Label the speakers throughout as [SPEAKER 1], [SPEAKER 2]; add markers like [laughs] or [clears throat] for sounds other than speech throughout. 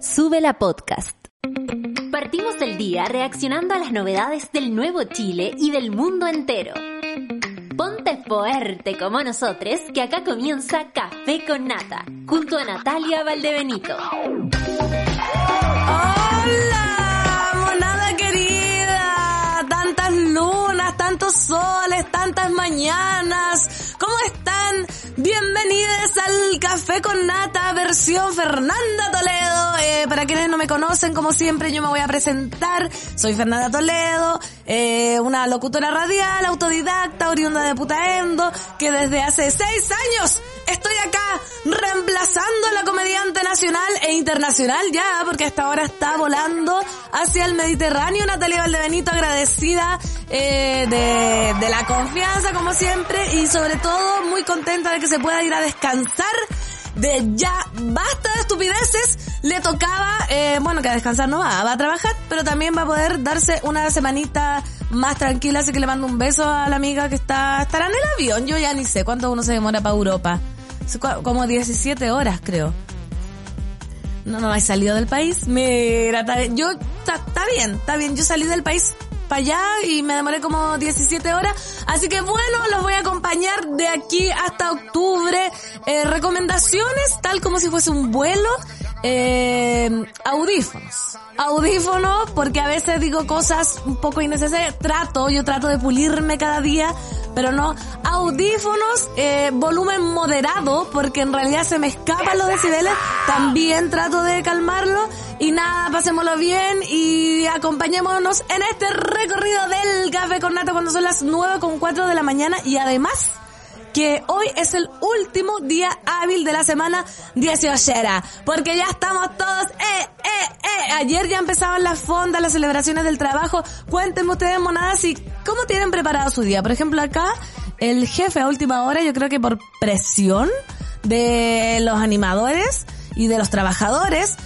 [SPEAKER 1] Sube la podcast. Partimos el día reaccionando a las novedades del nuevo Chile y del mundo entero. Ponte fuerte como nosotros, que acá comienza Café con Nata, junto a Natalia Valdebenito.
[SPEAKER 2] ¡Hola! Monada querida, tantas lunas, tantos soles, tantas mañanas. ¿Cómo están? Bienvenidos al Café con Nata versión Fernanda Toledo. Eh, para quienes no me conocen, como siempre, yo me voy a presentar. Soy Fernanda Toledo, eh, una locutora radial, autodidacta, oriunda de Putaendo, que desde hace seis años estoy acá reemplazando a la comediante nacional e internacional ya, porque hasta ahora está volando hacia el Mediterráneo. Natalia Valdebenito agradecida eh, de, de la confianza como siempre y sobre todo muy contenta de que se pueda ir a descansar de ya basta de estupideces, le tocaba, eh, bueno, que a descansar no va, va a trabajar, pero también va a poder darse una semanita más tranquila, así que le mando un beso a la amiga que está, estará en el avión, yo ya ni sé cuánto uno se demora para Europa, como 17 horas creo. No, no, he salido del país, mira, está yo, está bien, está bien, yo salí del país para allá y me demoré como 17 horas. Así que bueno, los voy a acompañar de aquí hasta octubre. Eh, recomendaciones, tal como si fuese un vuelo. Eh, audífonos. Audífonos, porque a veces digo cosas un poco innecesarias. Trato, yo trato de pulirme cada día, pero no. Audífonos, eh, volumen moderado, porque en realidad se me escapan los decibeles. También trato de calmarlo. Y nada, pasémoslo bien y acompañémonos en este recorrido del café con nata cuando son las 9 con 4 de la mañana y además que hoy es el último día hábil de la semana 18, porque ya estamos todos, eh, eh, eh. Ayer ya empezaban las fondas, las celebraciones del trabajo. Cuéntenme ustedes, monadas, y cómo tienen preparado su día. Por ejemplo, acá, el jefe a última hora, yo creo que por presión de los animadores y de los trabajadores,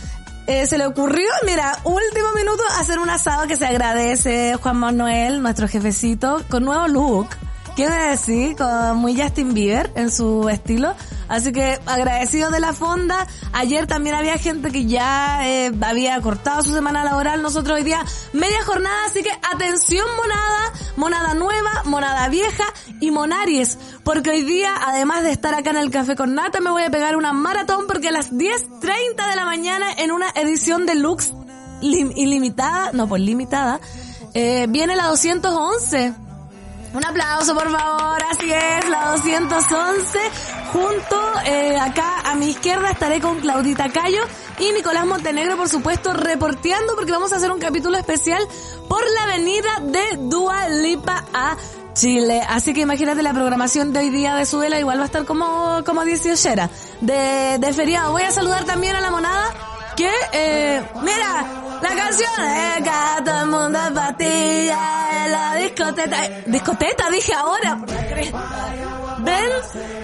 [SPEAKER 2] eh, se le ocurrió, mira, último minuto, hacer un asado que se agradece Juan Manuel, nuestro jefecito, con nuevo look. Quiero decir, con muy Justin Bieber en su estilo. Así que agradecido de la fonda. Ayer también había gente que ya eh, había cortado su semana laboral. Nosotros hoy día media jornada. Así que atención monada, monada nueva, monada vieja y monaries. Porque hoy día, además de estar acá en el Café con Nata, me voy a pegar una maratón porque a las 10.30 de la mañana en una edición de Lux ilimitada, no, pues limitada, eh, viene la 211. Un aplauso, por favor. Así es, la 211. Junto eh, acá a mi izquierda estaré con Claudita Cayo y Nicolás Montenegro, por supuesto, reporteando porque vamos a hacer un capítulo especial por la venida de Dua Lipa a Chile. Así que imagínate la programación de hoy día de Subela, igual va a estar como, como 18 de, de feriado. Voy a saludar también a la monada que, eh, mira, la canción es que todo el mundo es patilla en la discoteca. Discoteca, dije ahora. ¿Ven?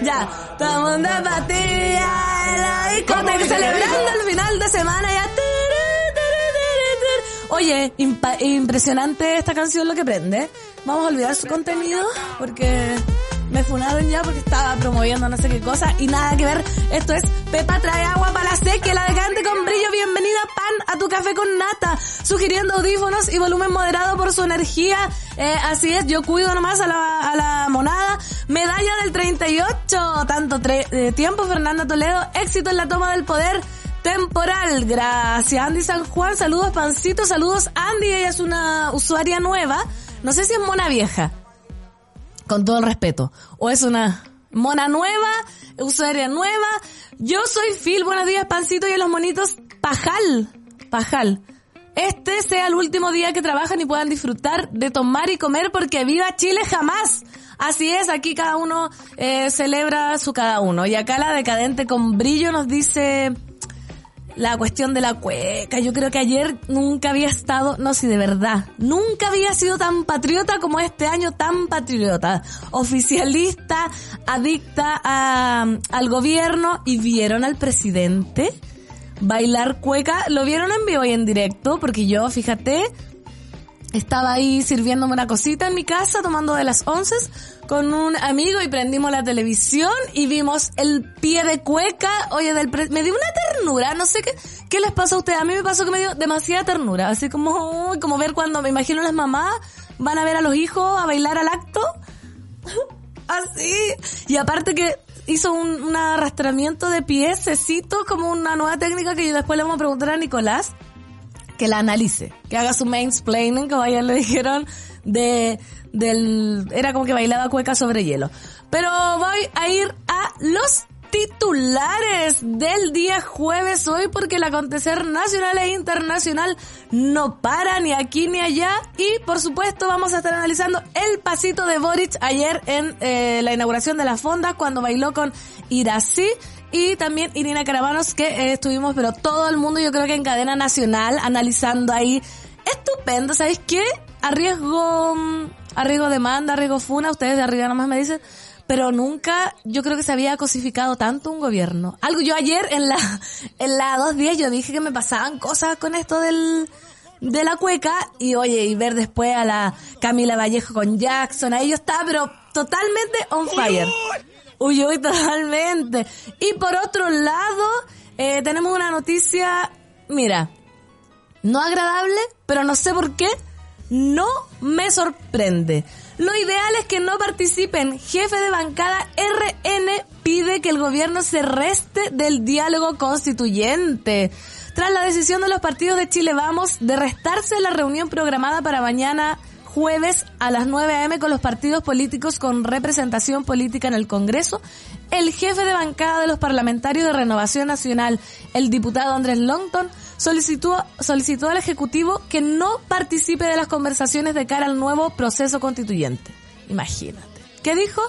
[SPEAKER 2] Ya. Todo el mundo es patilla en la discoteca. Celebrando el final de semana ya. Oye, impresionante esta canción lo que prende. Vamos a olvidar su contenido porque me funaron ya porque estaba promoviendo no sé qué cosa y nada que ver. Esto es Pepa trae agua para la seque, la decante con brillo. Bienvenida pan a tu café con nata, sugiriendo audífonos y volumen moderado por su energía. Eh, así es, yo cuido nomás a la, a la monada. Medalla del 38, tanto eh, tiempo Fernanda Toledo, éxito en la toma del poder temporal. Gracias, Andy San Juan. Saludos, Pancito. Saludos, Andy. Ella es una usuaria nueva. No sé si es mona vieja. Con todo el respeto. O es una mona nueva, usuaria nueva. Yo soy Phil. Buenos días, Pancito. Y a los monitos, Pajal. Pajal. Este sea el último día que trabajan y puedan disfrutar de tomar y comer porque viva Chile jamás. Así es, aquí cada uno eh, celebra su cada uno. Y acá la decadente con brillo nos dice la cuestión de la cueca. Yo creo que ayer nunca había estado, no sé, de verdad, nunca había sido tan patriota como este año, tan patriota. Oficialista, adicta al gobierno y vieron al presidente bailar cueca. Lo vieron en vivo y en directo porque yo, fíjate, estaba ahí sirviéndome una cosita en mi casa, tomando de las once con un amigo y prendimos la televisión y vimos el pie de cueca, oye, del me dio una ternura, no sé qué, qué les pasó a ustedes, a mí me pasó que me dio demasiada ternura, así como, como ver cuando, me imagino las mamás van a ver a los hijos a bailar al acto, [laughs] así, y aparte que hizo un, un arrastramiento de piececitos como una nueva técnica que yo después le vamos a preguntar a Nicolás, que la analice, que haga su mansplaining, como ayer le dijeron, de, del, era como que bailaba cueca sobre hielo. Pero voy a ir a los titulares del día jueves hoy porque el acontecer nacional e internacional no para ni aquí ni allá y por supuesto vamos a estar analizando el pasito de Boric ayer en eh, la inauguración de la fonda cuando bailó con Irací y también Irina Caravanos que eh, estuvimos pero todo el mundo yo creo que en cadena nacional analizando ahí. Estupendo ¿sabéis qué? arriesgo mm, arriesgo demanda arriesgo funa ustedes de arriba nomás me dicen pero nunca yo creo que se había cosificado tanto un gobierno. Algo yo ayer en la [laughs] en la dos días yo dije que me pasaban cosas con esto del de la cueca y oye y ver después a la Camila Vallejo con Jackson ahí yo estaba pero totalmente on fire Uy, uy, [laughs] totalmente. Y por otro lado, eh, tenemos una noticia, mira, no agradable, pero no sé por qué, no me sorprende. Lo ideal es que no participen. Jefe de bancada RN pide que el gobierno se reste del diálogo constituyente. Tras la decisión de los partidos de Chile Vamos de restarse la reunión programada para mañana jueves a las 9 a.m. con los partidos políticos con representación política en el Congreso, el jefe de bancada de los parlamentarios de Renovación Nacional, el diputado Andrés Longton, solicitó, solicitó al Ejecutivo que no participe de las conversaciones de cara al nuevo proceso constituyente. Imagínate. ¿Qué dijo?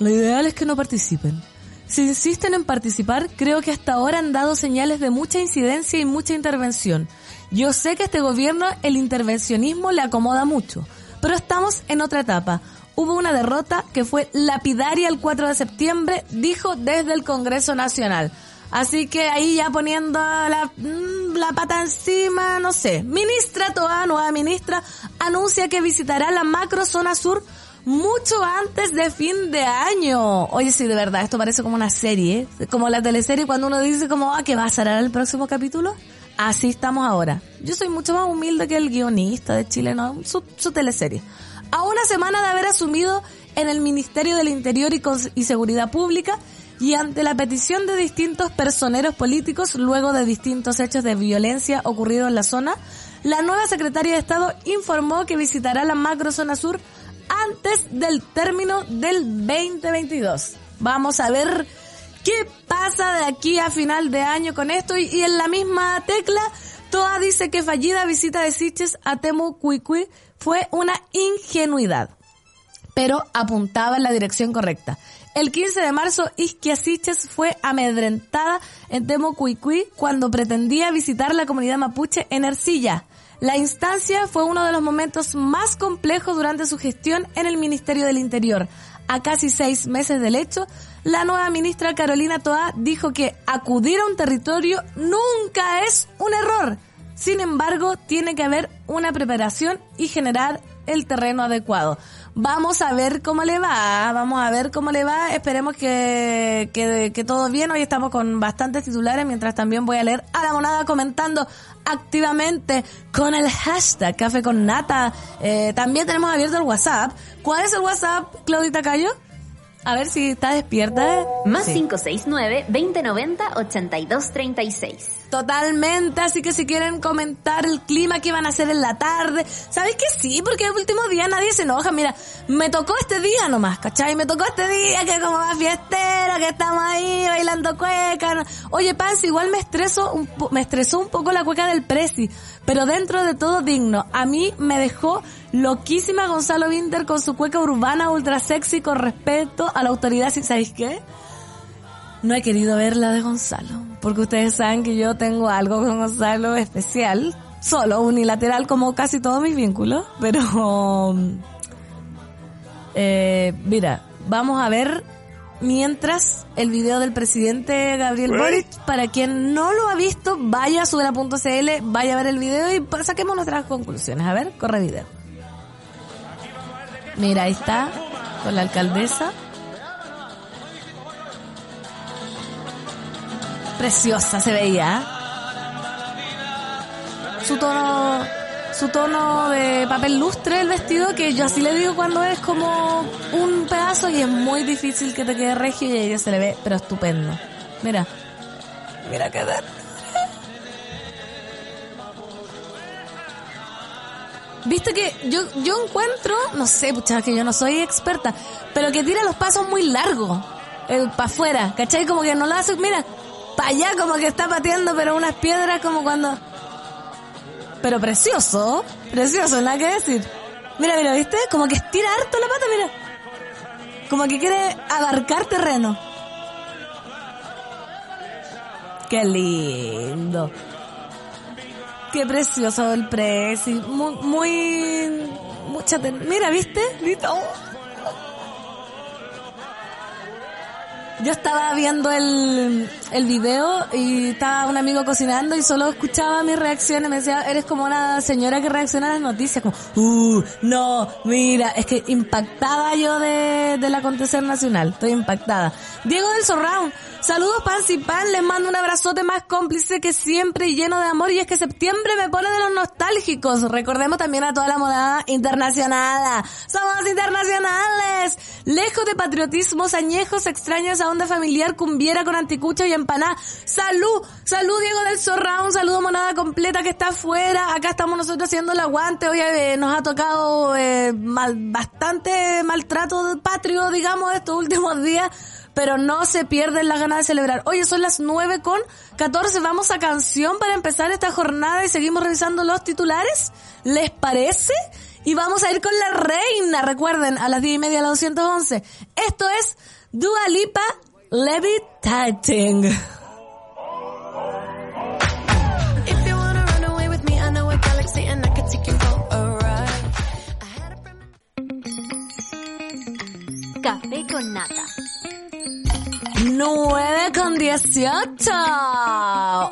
[SPEAKER 2] Lo ideal es que no participen. Si insisten en participar, creo que hasta ahora han dado señales de mucha incidencia y mucha intervención. Yo sé que este gobierno el intervencionismo le acomoda mucho, pero estamos en otra etapa. Hubo una derrota que fue lapidaria el 4 de septiembre, dijo desde el Congreso Nacional. Así que ahí ya poniendo la, mm, la pata encima, no sé. Ministra Toa, nueva ministra, anuncia que visitará la macro zona sur mucho antes de fin de año. Oye, sí, de verdad, esto parece como una serie, como la teleserie cuando uno dice como, ah, que va a salir el próximo capítulo. Así estamos ahora. Yo soy mucho más humilde que el guionista de Chile, ¿no? Su, su teleserie. A una semana de haber asumido en el Ministerio del Interior y, y Seguridad Pública y ante la petición de distintos personeros políticos luego de distintos hechos de violencia ocurridos en la zona, la nueva secretaria de Estado informó que visitará la macro zona sur antes del término del 2022. Vamos a ver ¿Qué pasa de aquí a final de año con esto? Y, en la misma tecla, Toa dice que fallida visita de Siches a Temu Cuicui fue una ingenuidad, pero apuntaba en la dirección correcta. El 15 de marzo, Isquia Siches fue amedrentada en Temu Cuicui cuando pretendía visitar la comunidad mapuche en Ercilla. La instancia fue uno de los momentos más complejos durante su gestión en el Ministerio del Interior. A casi seis meses del hecho, la nueva ministra Carolina Toa dijo que acudir a un territorio nunca es un error. Sin embargo, tiene que haber una preparación y generar el terreno adecuado. Vamos a ver cómo le va, vamos a ver cómo le va. Esperemos que, que, todo bien. Hoy estamos con bastantes titulares, mientras también voy a leer a la monada comentando activamente con el hashtag Café con Nata. Eh, también tenemos abierto el WhatsApp. ¿Cuál es el WhatsApp, Claudita Cayo? A ver si está despierta.
[SPEAKER 1] Más 569-2090-8236.
[SPEAKER 2] Totalmente, así que si quieren comentar el clima que van a hacer en la tarde, ¿sabéis que sí? Porque el último día nadie se enoja. Mira, me tocó este día nomás, ¿cachai? Me tocó este día que como más que estamos ahí bailando cueca. Oye, Paz, igual me estreso, un me estresó un poco la cueca del Prezi, pero dentro de todo digno. A mí me dejó loquísima Gonzalo Winter con su cueca urbana ultra sexy con respeto a la autoridad. ¿Sabéis qué? no he querido ver la de Gonzalo, porque ustedes saben que yo tengo algo con Gonzalo especial, solo unilateral como casi todos mis vínculos, pero [laughs] eh, mira, vamos a ver mientras el video del presidente Gabriel Boric, para quien no lo ha visto, vaya a subera.cl, vaya a ver el video y saquemos nuestras conclusiones. A ver, corre video. Mira, ahí está, con la alcaldesa. Preciosa se veía. Su tono su tono de papel lustre el vestido, que yo así le digo cuando es como un pedazo y es muy difícil que te quede regio y a ella se le ve, pero estupendo. Mira, mira qué. Viste que yo, yo encuentro, no sé, pucha, que yo no soy experta, pero que tira los pasos muy largos, eh, para afuera, ¿cachai? Como que no lo hace, mira, para allá como que está pateando, pero unas piedras como cuando pero precioso, precioso, nada que decir. Mira, mira, ¿viste? Como que estira harto la pata, mira. Como que quiere abarcar terreno. Qué lindo. Qué precioso el presi. Muy, muy, mucha, mira, ¿viste? ¿Viste? Oh. Yo estaba viendo el, el video y estaba un amigo cocinando y solo escuchaba mis reacciones. Me decía, eres como una señora que reacciona a las noticias, como, uh, no, mira, es que impactada yo de, del acontecer nacional. Estoy impactada. Diego del Surround Saludos Pan y Pan, les mando un abrazote más cómplice que siempre lleno de amor y es que septiembre me pone de los nostálgicos. Recordemos también a toda la moda internacional. Somos internacionales. Lejos de patriotismos añejos, extraños a onda familiar, cumbiera con anticucho y empaná. Salud, salud Diego del Zorra, un saludo monada completa que está afuera. Acá estamos nosotros haciendo el aguante. Hoy eh, nos ha tocado eh, mal, bastante maltrato patrio, digamos, estos últimos días pero no se pierden las ganas de celebrar. Oye, son las 9 con 14, vamos a canción para empezar esta jornada y seguimos revisando los titulares. ¿Les parece? Y vamos a ir con la reina, recuerden, a las 10 y media a las 211. Esto es Dua Lipa Levitating.
[SPEAKER 1] Café con nata
[SPEAKER 2] 9 con 18.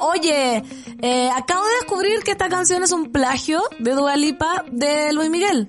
[SPEAKER 2] Oye, eh, acabo de descubrir que esta canción es un plagio de Dua Lipa de Luis Miguel.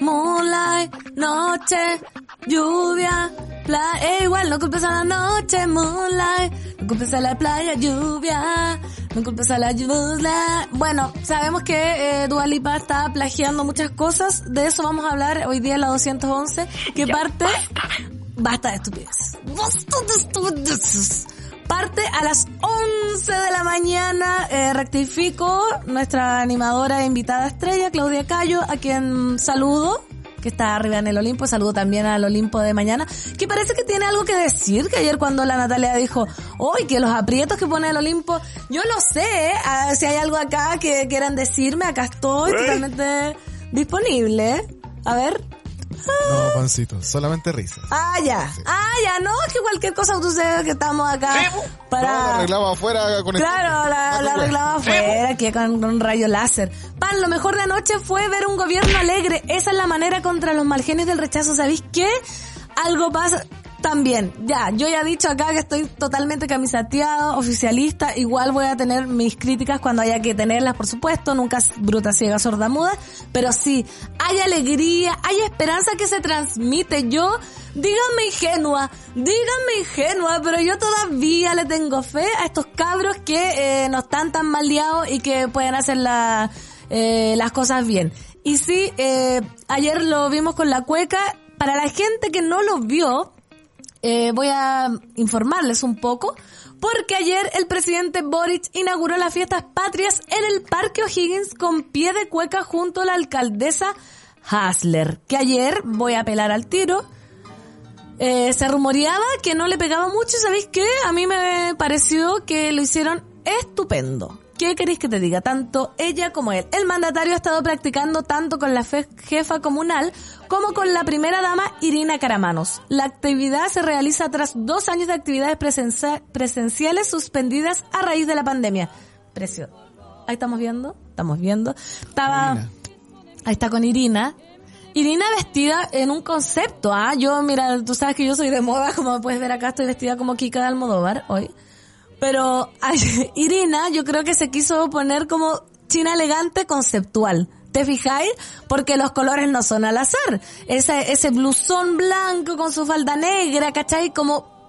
[SPEAKER 2] Moonlight, noche, lluvia, playa. Eh, igual, no culpes a la noche, moonlight. No culpes a la playa, lluvia. No culpes a la lluvia. Bueno, sabemos que eh, Dua Lipa está plagiando muchas cosas. De eso vamos a hablar hoy día en la 211. Que parte Basta de estupidez. Basta de estupidez. Parte a las 11 de la mañana, eh, rectifico, nuestra animadora e invitada estrella, Claudia Cayo, a quien saludo, que está arriba en el Olimpo, saludo también al Olimpo de mañana, que parece que tiene algo que decir, que ayer cuando la Natalia dijo, hoy que los aprietos que pone el Olimpo, yo no sé, ¿eh? ah, si hay algo acá que quieran decirme, acá estoy totalmente disponible. A ver,
[SPEAKER 3] no, pancito, solamente risas.
[SPEAKER 2] Ah, ya. Ah, ya, no, es que cualquier cosa sucede que estamos acá para... No,
[SPEAKER 3] la arreglaba afuera con
[SPEAKER 2] Claro, la, la arreglaba afuera, aquí con, un rayo láser. Pan, lo mejor de anoche fue ver un gobierno alegre. Esa es la manera contra los malgenios del rechazo. ¿Sabéis qué? Algo pasa también, ya, yo ya he dicho acá que estoy totalmente camisateado, oficialista, igual voy a tener mis críticas cuando haya que tenerlas, por supuesto, nunca bruta, ciega, sorda, muda, pero sí, hay alegría, hay esperanza que se transmite. Yo, díganme ingenua, díganme ingenua, pero yo todavía le tengo fe a estos cabros que eh, no están tan mal liados y que pueden hacer eh, las cosas bien. Y sí, eh, ayer lo vimos con la cueca, para la gente que no lo vio, eh, voy a informarles un poco, porque ayer el presidente Boric inauguró las fiestas patrias en el Parque O'Higgins con pie de cueca junto a la alcaldesa Hasler, que ayer, voy a apelar al tiro, eh, se rumoreaba que no le pegaba mucho, ¿sabéis qué? A mí me pareció que lo hicieron estupendo. ¿Qué queréis que te diga? Tanto ella como él. El mandatario ha estado practicando tanto con la jefa comunal como con la primera dama Irina Caramanos. La actividad se realiza tras dos años de actividades presenciales suspendidas a raíz de la pandemia. Precio. Ahí estamos viendo, estamos viendo. Estaba, ahí está con Irina. Irina vestida en un concepto, ¿ah? Yo, mira, tú sabes que yo soy de moda, como puedes ver acá, estoy vestida como Kika de Almodóvar hoy. Pero [laughs] Irina, yo creo que se quiso poner como china elegante conceptual. ¿Te fijáis? Porque los colores no son al azar. Ese, ese blusón blanco con su falda negra, ¿cachai? Como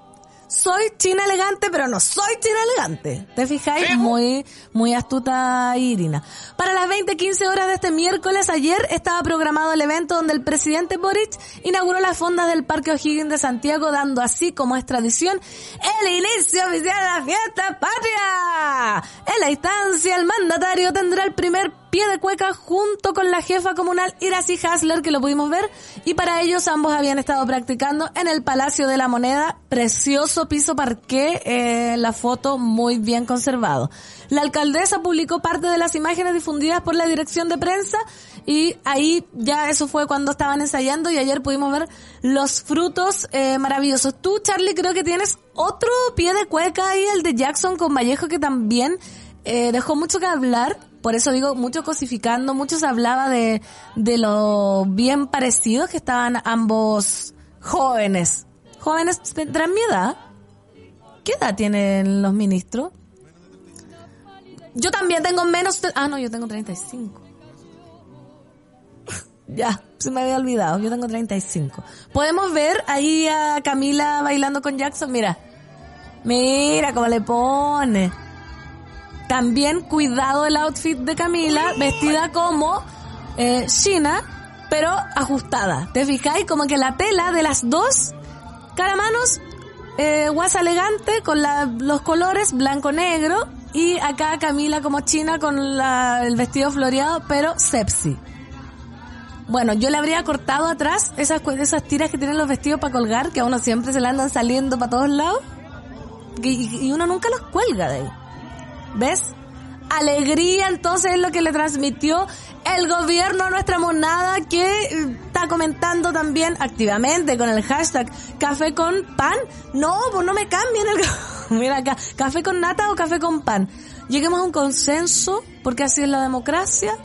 [SPEAKER 2] soy china elegante, pero no soy china elegante. ¿Te fijáis? Muy, muy astuta Irina. Para las 20.15 horas de este miércoles, ayer estaba programado el evento donde el presidente Boric inauguró las fondas del Parque O'Higgins de Santiago, dando así, como es tradición, el inicio oficial de la fiesta patria. En la instancia, el mandatario tendrá el primer pie de cueca junto con la jefa comunal Iracy Hasler, que lo pudimos ver, y para ellos ambos habían estado practicando en el Palacio de la Moneda, precioso piso parqué, eh, la foto muy bien conservado. La alcaldesa publicó parte de las imágenes difundidas por la dirección de prensa y ahí ya eso fue cuando estaban ensayando y ayer pudimos ver los frutos eh, maravillosos. Tú, Charlie, creo que tienes otro pie de cueca ahí, el de Jackson con Vallejo, que también eh, dejó mucho que hablar por eso digo, mucho cosificando, muchos hablaba de, de lo bien parecidos que estaban ambos jóvenes. Jóvenes tendrán mi edad. ¿Qué edad tienen los ministros? Yo también tengo menos... Ah, no, yo tengo 35. [laughs] ya, se me había olvidado. Yo tengo 35. Podemos ver ahí a Camila bailando con Jackson. Mira. Mira cómo le pone. También cuidado el outfit de Camila, vestida como eh, China, pero ajustada. ¿Te fijáis? Como que la tela de las dos caramanos, eh, guasa elegante con los colores blanco-negro y acá Camila como China con el vestido floreado, pero sepsi. Bueno, yo le habría cortado atrás esas, esas tiras que tienen los vestidos para colgar, que a uno siempre se le andan saliendo para todos lados. Y, y uno nunca los cuelga de ahí. ¿Ves? Alegría entonces es lo que le transmitió el gobierno a nuestra monada que eh, está comentando también activamente con el hashtag café con pan. No, pues no me cambien el... [laughs] Mira acá, café con nata o café con pan. Lleguemos a un consenso, porque así es la democracia.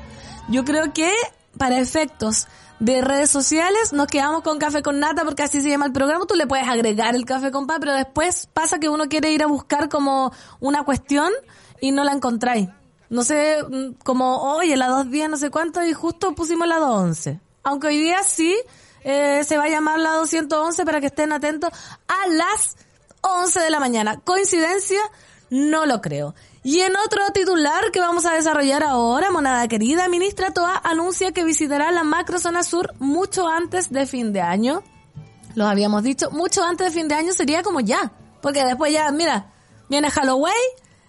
[SPEAKER 2] Yo creo que para efectos de redes sociales nos quedamos con café con nata porque así se llama el programa. Tú le puedes agregar el café con pan, pero después pasa que uno quiere ir a buscar como una cuestión y no la encontráis. No sé, mm, como, oye, la 210 no sé cuánto y justo pusimos la 211. Aunque hoy día sí eh, se va a llamar la 211 para que estén atentos a las 11 de la mañana. ¿Coincidencia? No lo creo. Y en otro titular que vamos a desarrollar ahora, monada querida, ministra Toa anuncia que visitará la macrozona sur mucho antes de fin de año. Los habíamos dicho, mucho antes de fin de año sería como ya. Porque después ya, mira, viene Halloween,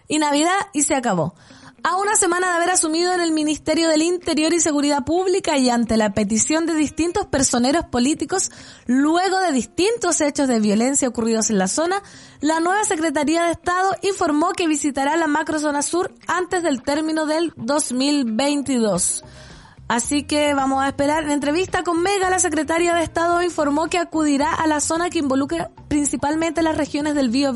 [SPEAKER 2] y Navidad y se acabó. A una semana de haber asumido en el Ministerio del Interior y Seguridad Pública y ante la petición de distintos personeros políticos, luego de distintos hechos de violencia ocurridos en la zona, la nueva Secretaría de Estado informó que visitará la macrozona sur antes del término del 2022. Así que vamos a esperar. En entrevista con Mega, la secretaria de Estado informó que acudirá a la zona que involucra principalmente las regiones del Bío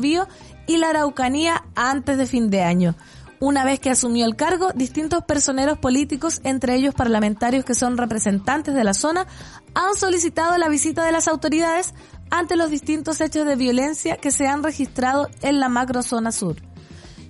[SPEAKER 2] y la Araucanía antes de fin de año. Una vez que asumió el cargo, distintos personeros políticos, entre ellos parlamentarios que son representantes de la zona, han solicitado la visita de las autoridades ante los distintos hechos de violencia que se han registrado en la macrozona sur.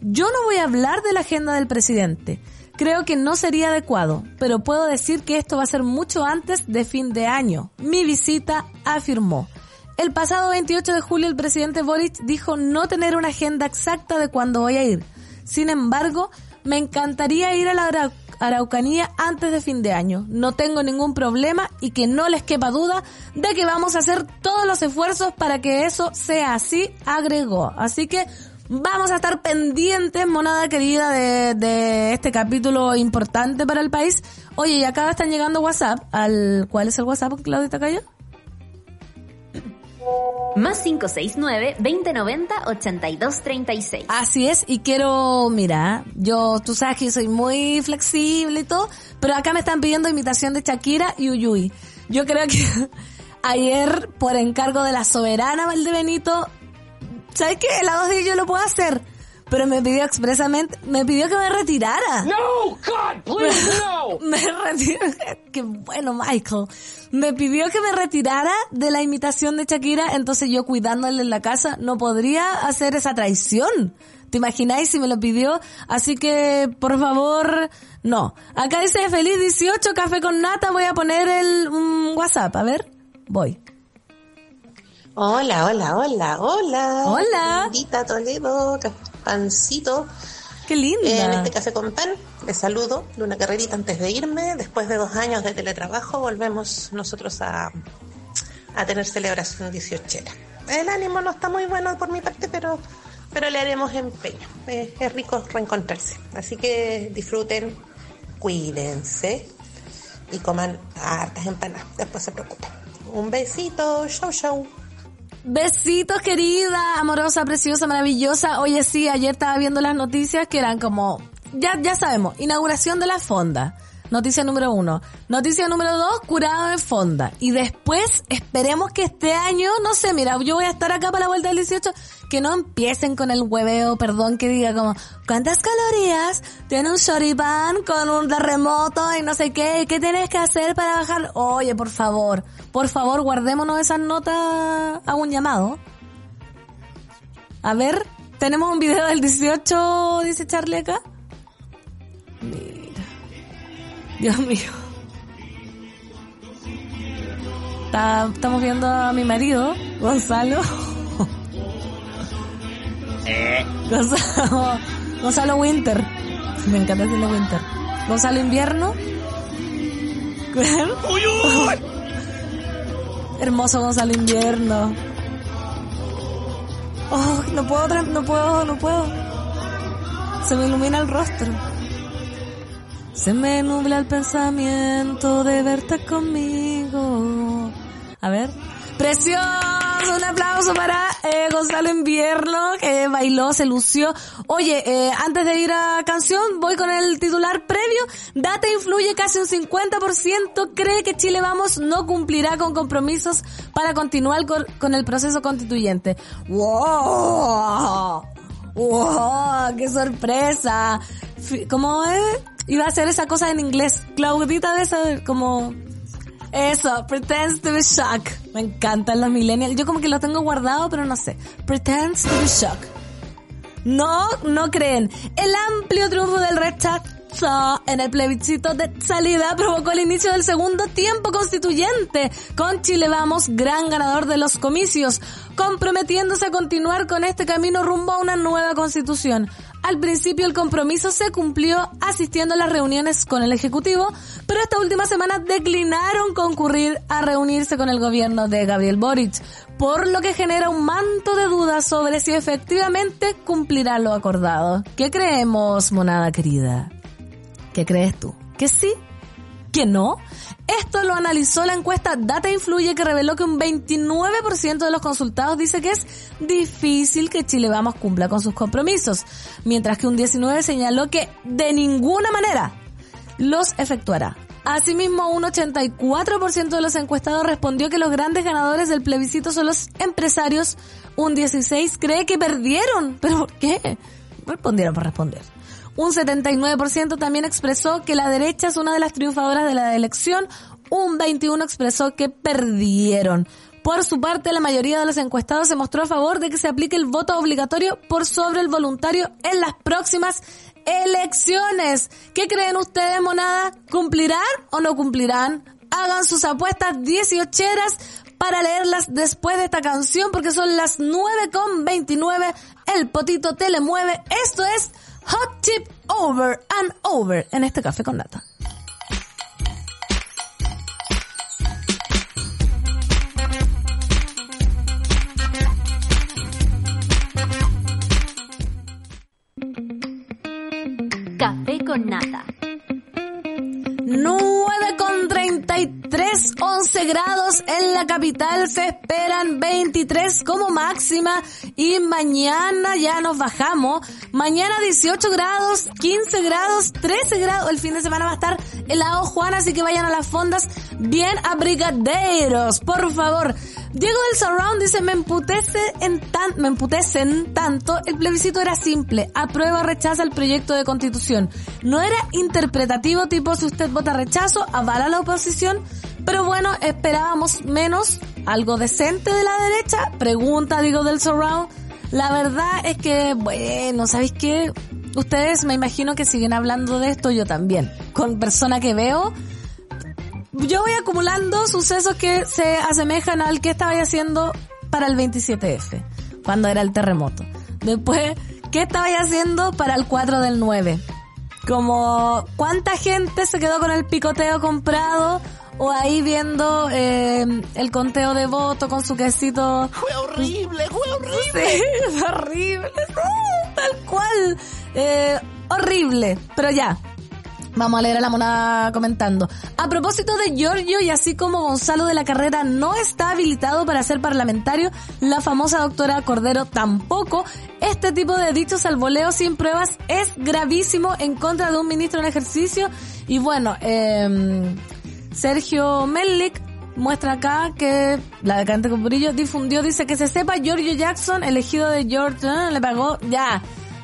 [SPEAKER 2] Yo no voy a hablar de la agenda del presidente. Creo que no sería adecuado, pero puedo decir que esto va a ser mucho antes de fin de año. Mi visita afirmó. El pasado 28 de julio el presidente Boric dijo no tener una agenda exacta de cuándo voy a ir. Sin embargo, me encantaría ir a la Araucanía antes de fin de año. No tengo ningún problema y que no les quepa duda de que vamos a hacer todos los esfuerzos para que eso sea así, agregó. Así que vamos a estar pendientes, monada querida, de, de este capítulo importante para el país. Oye, y acá están llegando WhatsApp. Al, ¿Cuál es el WhatsApp, Claudita Cayo?
[SPEAKER 1] Más 569-2090-8236.
[SPEAKER 2] Así es, y quiero, mira, yo, tú sabes que yo soy muy flexible y todo, pero acá me están pidiendo imitación de Shakira y Uyui. Yo creo que [laughs] ayer, por encargo de la soberana Valdebenito, ¿sabes qué? La dos días yo lo puedo hacer. pero me pidió expresamente, me pidió que me retirara.
[SPEAKER 4] No, God, please, [laughs] no.
[SPEAKER 2] me retiró, [laughs] qué bueno Michael. Me pidió que me retirara de la imitación de Shakira, entonces yo cuidándole en la casa no podría hacer esa traición. ¿Te imagináis si me lo pidió? Así que, por favor, no. Acá dice feliz 18, café con nata, voy a poner el un WhatsApp, a ver, voy.
[SPEAKER 5] Hola, hola, hola, hola.
[SPEAKER 2] Hola.
[SPEAKER 5] Lindita Toledo, pancito.
[SPEAKER 2] Qué linda.
[SPEAKER 5] En este café con pan, les saludo de una carrerita antes de irme. Después de dos años de teletrabajo, volvemos nosotros a, a tener celebración 18. El ánimo no está muy bueno por mi parte, pero, pero le haremos empeño. Es rico reencontrarse. Así que disfruten, cuídense y coman hartas empanadas. Después se preocupen. Un besito, chau, chau.
[SPEAKER 2] Besitos querida, amorosa, preciosa, maravillosa. Oye, sí, ayer estaba viendo las noticias que eran como, ya, ya sabemos, inauguración de la fonda. Noticia número uno. Noticia número dos, curado en fonda. Y después, esperemos que este año, no sé, mira, yo voy a estar acá para la vuelta del 18, que no empiecen con el hueveo, perdón, que diga como, ¿cuántas calorías tiene un choripán con un terremoto y no sé qué? ¿Qué tienes que hacer para bajar? Oye, por favor, por favor, guardémonos esas notas a un llamado. A ver, tenemos un video del 18, dice Charlie acá. Dios mío. Está- estamos viendo a mi marido, Gonzalo. Gonzalo, Gonzalo Winter. Me encanta decirlo Winter. Gonzalo Invierno. Hermoso Gonzalo Invierno. Oh, no puedo, no puedo, no puedo. Se me ilumina el rostro. Se me nubla el pensamiento de verte conmigo. A ver. Precioso, un aplauso para eh, Gonzalo Invierno, que bailó, se lució. Oye, eh, antes de ir a canción, voy con el titular previo. Data influye casi un 50%, cree que Chile Vamos no cumplirá con compromisos para continuar con, con el proceso constituyente. ¡Wow! ¡Wow! ¡Qué sorpresa! ¿Cómo es? Iba a hacer esa cosa en inglés. Claudita de esa, como... Eso, pretends to be shocked. Me encantan los millennials. Yo como que lo tengo guardado, pero no sé. Pretends to be shocked. No, no creen. El amplio triunfo del rechazo en el plebiscito de salida provocó el inicio del segundo tiempo constituyente, con Chile Vamos, gran ganador de los comicios, comprometiéndose a continuar con este camino rumbo a una nueva constitución. Al principio el compromiso se cumplió asistiendo a las reuniones con el Ejecutivo, pero esta última semana declinaron concurrir a reunirse con el gobierno de Gabriel Boric, por lo que genera un manto de dudas sobre si efectivamente cumplirá lo acordado. ¿Qué creemos, monada querida? ¿Qué crees tú? ¿Que sí? ¿Que no? Esto lo analizó la encuesta Data Influye que reveló que un 29% de los consultados dice que es difícil que Chile Vamos cumpla con sus compromisos, mientras que un 19% señaló que de ninguna manera los efectuará. Asimismo, un 84% de los encuestados respondió que los grandes ganadores del plebiscito son los empresarios. Un 16% cree que perdieron. [laughs] ¿Pero por qué? Respondieron por responder. Un 79% también expresó que la derecha es una de las triunfadoras de la elección. Un 21% expresó que perdieron. Por su parte, la mayoría de los encuestados se mostró a favor de que se aplique el voto obligatorio por sobre el voluntario en las próximas elecciones. ¿Qué creen ustedes, monada? ¿Cumplirán o no cumplirán? Hagan sus apuestas 18 para leerlas después de esta canción porque son las 9 con 29. El potito te le mueve. Esto es Hot Tip Over and Over en este café con nata.
[SPEAKER 1] Café con nata.
[SPEAKER 2] 23, 11 grados en la capital, se esperan 23 como máxima y mañana ya nos bajamos. Mañana 18 grados, 15 grados, 13 grados. El fin de semana va a estar helado Juan, así que vayan a las fondas bien abrigaderos, por favor. Diego del Surround dice, me emputece en tan, me emputecen tanto, el plebiscito era simple, aprueba rechaza el proyecto de constitución. No era interpretativo tipo si usted vota rechazo, avala la oposición, pero bueno, esperábamos menos, algo decente de la derecha, pregunta Diego del Surround. La verdad es que, bueno, ¿sabéis qué? Ustedes me imagino que siguen hablando de esto, yo también. Con persona que veo, yo voy acumulando sucesos que se asemejan al que estaba haciendo para el 27F, cuando era el terremoto. Después, ¿qué estaba haciendo para el 4 del 9? Como, ¿cuánta gente se quedó con el picoteo comprado? O ahí viendo eh, el conteo de votos con su quesito.
[SPEAKER 3] Fue horrible, fue horrible.
[SPEAKER 2] Sí, horrible, tal cual. Eh, horrible, pero ya. Vamos a leer a la monada comentando. A propósito de Giorgio y así como Gonzalo de la Carrera no está habilitado para ser parlamentario, la famosa doctora Cordero tampoco. Este tipo de dichos al voleo sin pruebas es gravísimo en contra de un ministro en ejercicio. Y bueno, eh, Sergio Mellik muestra acá que la decadente con difundió, dice que se sepa, Giorgio Jackson, elegido de George, le pagó, ya.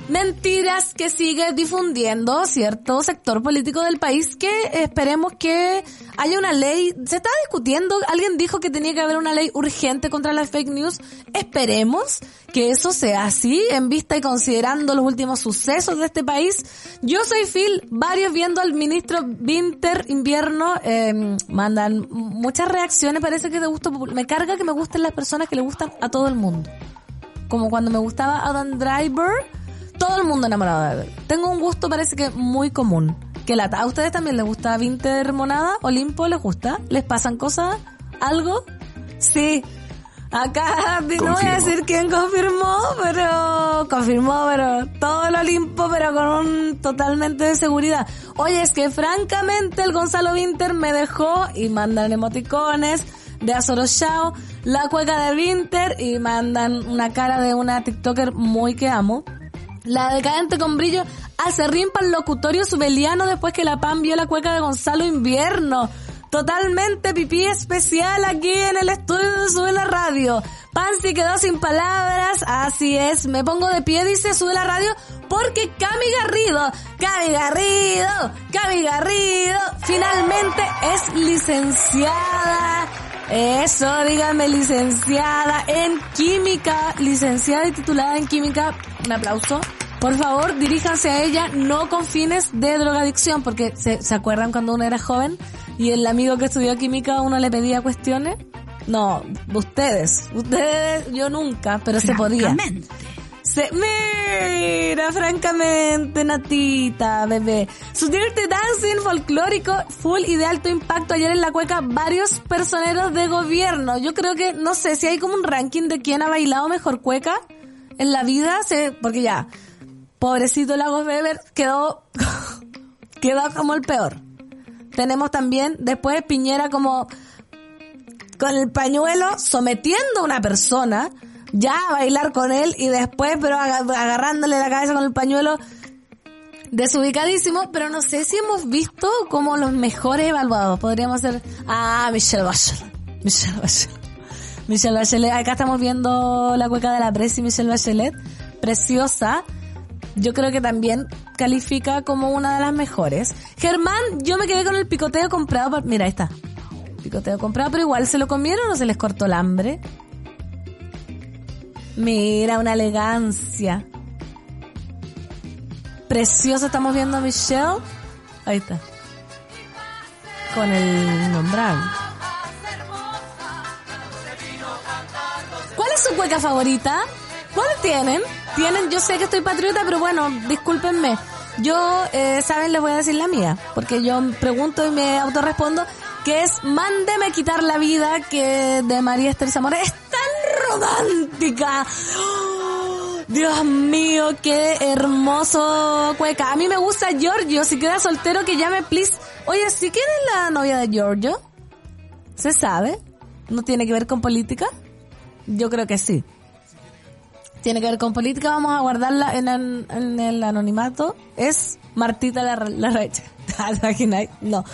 [SPEAKER 2] Mentiras que sigue difundiendo cierto sector político del país que esperemos que haya una ley, se está discutiendo, alguien dijo que tenía que haber una ley urgente contra las fake news, esperemos que eso sea así en vista y considerando los últimos sucesos de este país. Yo soy Phil, varios viendo al ministro Winter Invierno, eh, mandan muchas reacciones, parece que de gusto, me carga que me gusten las personas que le gustan a todo el mundo. Como cuando me gustaba Adam Driver, todo el mundo enamorado de él. Tengo un gusto parece que muy común. Que lata. ¿A ustedes también les gusta Winter Monada? ¿Olimpo les gusta? ¿Les pasan cosas? ¿Algo? Sí. Acá no voy a decir quién confirmó, pero confirmó, pero todo el Olimpo, pero con un totalmente de seguridad. Oye, es que francamente el Gonzalo Winter me dejó y mandan emoticones de Azoro Shao, la cueca de Winter y mandan una cara de una TikToker muy que amo. La decadente con brillo hace rimpa el locutorio subeliano después que la PAN vio la cueca de Gonzalo Invierno. Totalmente pipí especial aquí en el estudio de Sube la Radio. Pansy quedó sin palabras, así es, me pongo de pie, dice Sube la Radio, porque Cami Garrido, Cami Garrido, Cami Garrido, finalmente es licenciada. Eso, dígame, licenciada en química, licenciada y titulada en química. Un aplauso. Por favor, diríjanse a ella, no con fines de drogadicción, porque se, ¿se acuerdan cuando uno era joven y el amigo que estudió química uno le pedía cuestiones? No, ustedes, ustedes, yo nunca, pero se podía. Se, mira, francamente, Natita, bebé. Su Dirty Dancing folclórico, full y de alto impacto ayer en la cueca, varios personeros de gobierno. Yo creo que, no sé, si hay como un ranking de quién ha bailado mejor cueca en la vida, porque ya, pobrecito Lagos Weber quedó, [laughs] quedó como el peor. Tenemos también después Piñera como con el pañuelo sometiendo a una persona ya bailar con él y después pero aga- agarrándole la cabeza con el pañuelo desubicadísimo, pero no sé si hemos visto como los mejores evaluados. Podríamos ser, ah, Michelle Bachelet. Michelle Bachelet. Michelle Bachelet, acá estamos viendo la cueca de la Presi, Michelle Bachelet, preciosa. Yo creo que también califica como una de las mejores. Germán, yo me quedé con el picoteo comprado. Mira, ahí está. Picoteo comprado, pero igual se lo comieron o se les cortó el hambre. Mira, una elegancia. Preciosa, estamos viendo a Michelle. Ahí está. Con el nombrable. ¿Cuál es su cueca favorita? ¿Cuál tienen? Tienen, yo sé que estoy patriota, pero bueno, discúlpenme. Yo, eh, saben, les voy a decir la mía, porque yo pregunto y me autorrespondo, que es Mándeme quitar la vida, que de María Esther Zamora es tan romántica. Dios mío, qué hermoso cueca. A mí me gusta Giorgio, si queda soltero que llame, please. Oye, ¿si quién es la novia de Giorgio? ¿Se sabe? ¿No tiene que ver con política? Yo creo que sí. Tiene que ver con política, vamos a guardarla en, el anonimato. Es Martita la, la Reche. [laughs] ¿Te imaginas? No.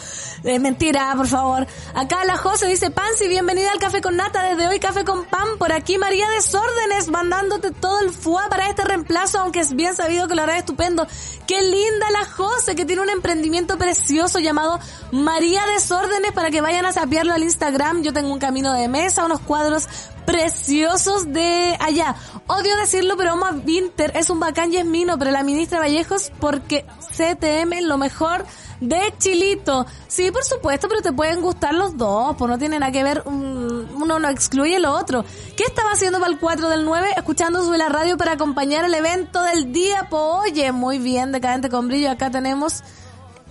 [SPEAKER 2] Es mentira, por favor. Acá la José dice, Pansy, bienvenida al Café con Nata. Desde hoy Café con Pan. Por aquí María Desórdenes, mandándote todo el fuá para este reemplazo, aunque es bien sabido que lo hará estupendo. Qué linda la José, que tiene un emprendimiento precioso llamado María Desórdenes, para que vayan a sapearlo al Instagram. Yo tengo un camino de mesa, unos cuadros preciosos de allá. Odio decirlo, pero Oma Winter es un bacán yesmino, pero la ministra Vallejos porque CTM lo mejor de Chilito. Sí, por supuesto, pero te pueden gustar los dos, pues no tiene nada que ver, uno no excluye lo otro. ¿Qué estaba haciendo para el 4 del 9? Escuchando sobre la radio para acompañar el evento del día, pues oye, muy bien, decadente con brillo, acá tenemos,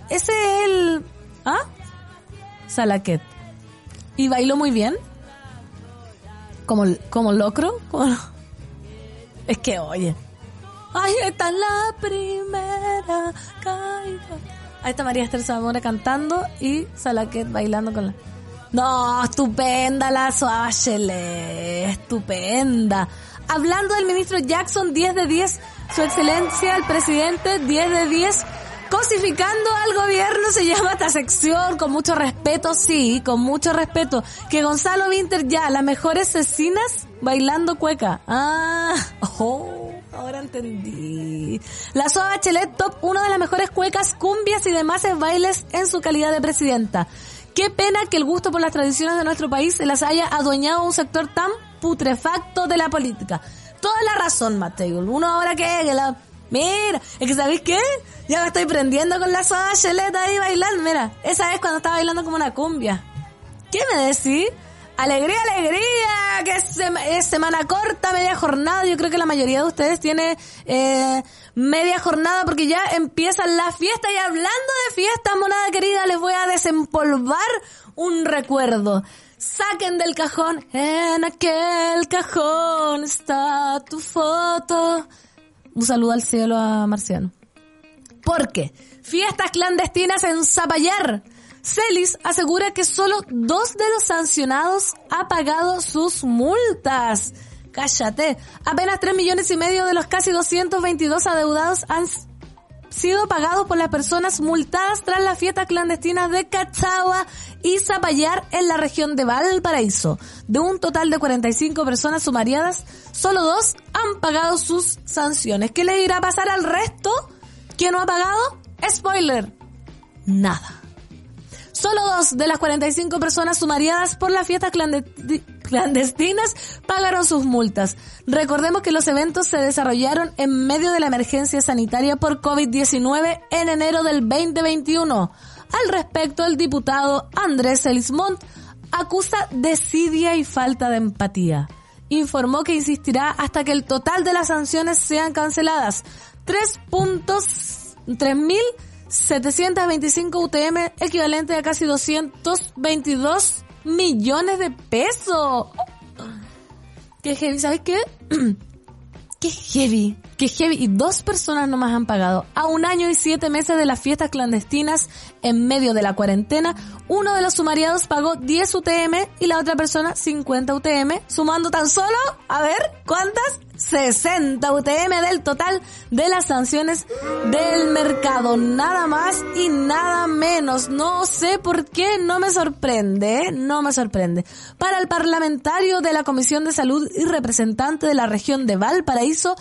[SPEAKER 2] ese es el, ¿ah? ¿Y bailó muy bien? Como, como locro. Es que, oye. Ahí está la primera caída. Ahí está María Esther Zamora cantando y Salaquet bailando con la... No, estupenda la Soachele, estupenda. Hablando del ministro Jackson, 10 de 10. Su excelencia, el presidente, 10 de 10 cosificando al gobierno se llama esta sección, con mucho respeto, sí, con mucho respeto. Que Gonzalo Winter ya, las mejores cecinas bailando cueca. Ah, [laughs] oh, ahora entendí. La Soa Bachelet top, una de las mejores cuecas, cumbias y demás bailes en su calidad de presidenta. Qué pena que el gusto por las tradiciones de nuestro país se las haya adueñado un sector tan putrefacto de la política. Toda la razón, Mateo. Uno ahora que, que la Mira, es que ¿sabéis qué? Ya me estoy prendiendo con la soda cheleta ahí bailando. Mira, esa vez cuando estaba bailando como una cumbia. ¿Qué me decís? Alegría, alegría, que es, semana corta, media jornada. Yo creo que la mayoría de ustedes tiene eh, media jornada porque ya empiezan las fiestas. Y hablando de fiestas, monada querida, les voy a desempolvar un recuerdo. Saquen del cajón, en aquel cajón está tu foto. Un saludo al cielo a Marciano. Porque fiestas clandestinas en Zapallar. Celis asegura que solo dos de los sancionados ha pagado sus multas. Cállate. Apenas tres millones y medio de los casi 222 adeudados han sido pagados por las personas multadas tras las fiestas clandestinas de Cachagua y Zapallar en la región de Valparaíso. De un total de 45 personas sumariadas, solo dos han pagado sus sanciones. ¿Qué le irá a pasar al resto? ¿Quién no ha pagado? Spoiler. Nada. Solo dos de las 45 personas sumariadas por las fiestas clandestinas pagaron sus multas. Recordemos que los eventos se desarrollaron en medio de la emergencia sanitaria por COVID-19 en enero del 2021. Al respecto, el diputado Andrés Elismont acusa desidia y falta de empatía. Informó que insistirá hasta que el total de las sanciones sean canceladas. 3.725 UTM, equivalente a casi 222 millones de pesos. Qué heavy, ¿sabes qué? [clears throat] qué heavy, qué heavy. Y dos personas nomás han pagado. A un año y siete meses de las fiestas clandestinas en medio de la cuarentena, uno de los sumariados pagó 10 UTM y la otra persona 50 UTM, sumando tan solo, a ver, ¿cuántas? 60 UTM del total de las sanciones del mercado. Nada más y nada menos. No sé por qué, no me sorprende, ¿eh? no me sorprende. Para el parlamentario de la Comisión de Salud y representante de la región de Valparaíso,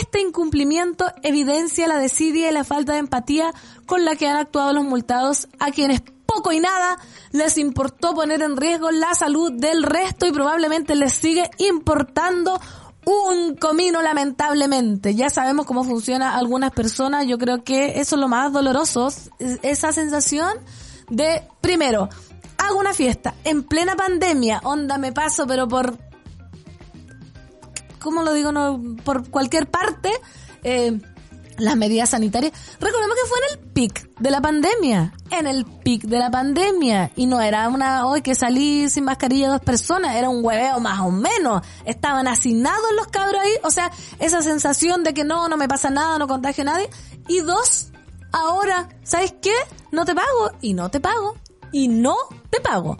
[SPEAKER 2] este incumplimiento evidencia la desidia y la falta de empatía con la que han actuado los multados a quienes poco y nada les importó poner en riesgo la salud del resto y probablemente les sigue importando un comino lamentablemente. Ya sabemos cómo funciona algunas personas. Yo creo que eso es lo más doloroso. Esa sensación de, primero, hago una fiesta en plena pandemia. Onda, me paso, pero por... ¿Cómo lo digo? No, por cualquier parte. Eh, las medidas sanitarias. Recordemos que fue en el pic de la pandemia, en el pic de la pandemia. Y no era una, hoy que salí sin mascarilla dos personas, era un hueveo más o menos. Estaban asignados los cabros ahí, o sea, esa sensación de que no, no me pasa nada, no contagio a nadie. Y dos, ahora, ¿sabes qué? No te pago y no te pago y no te pago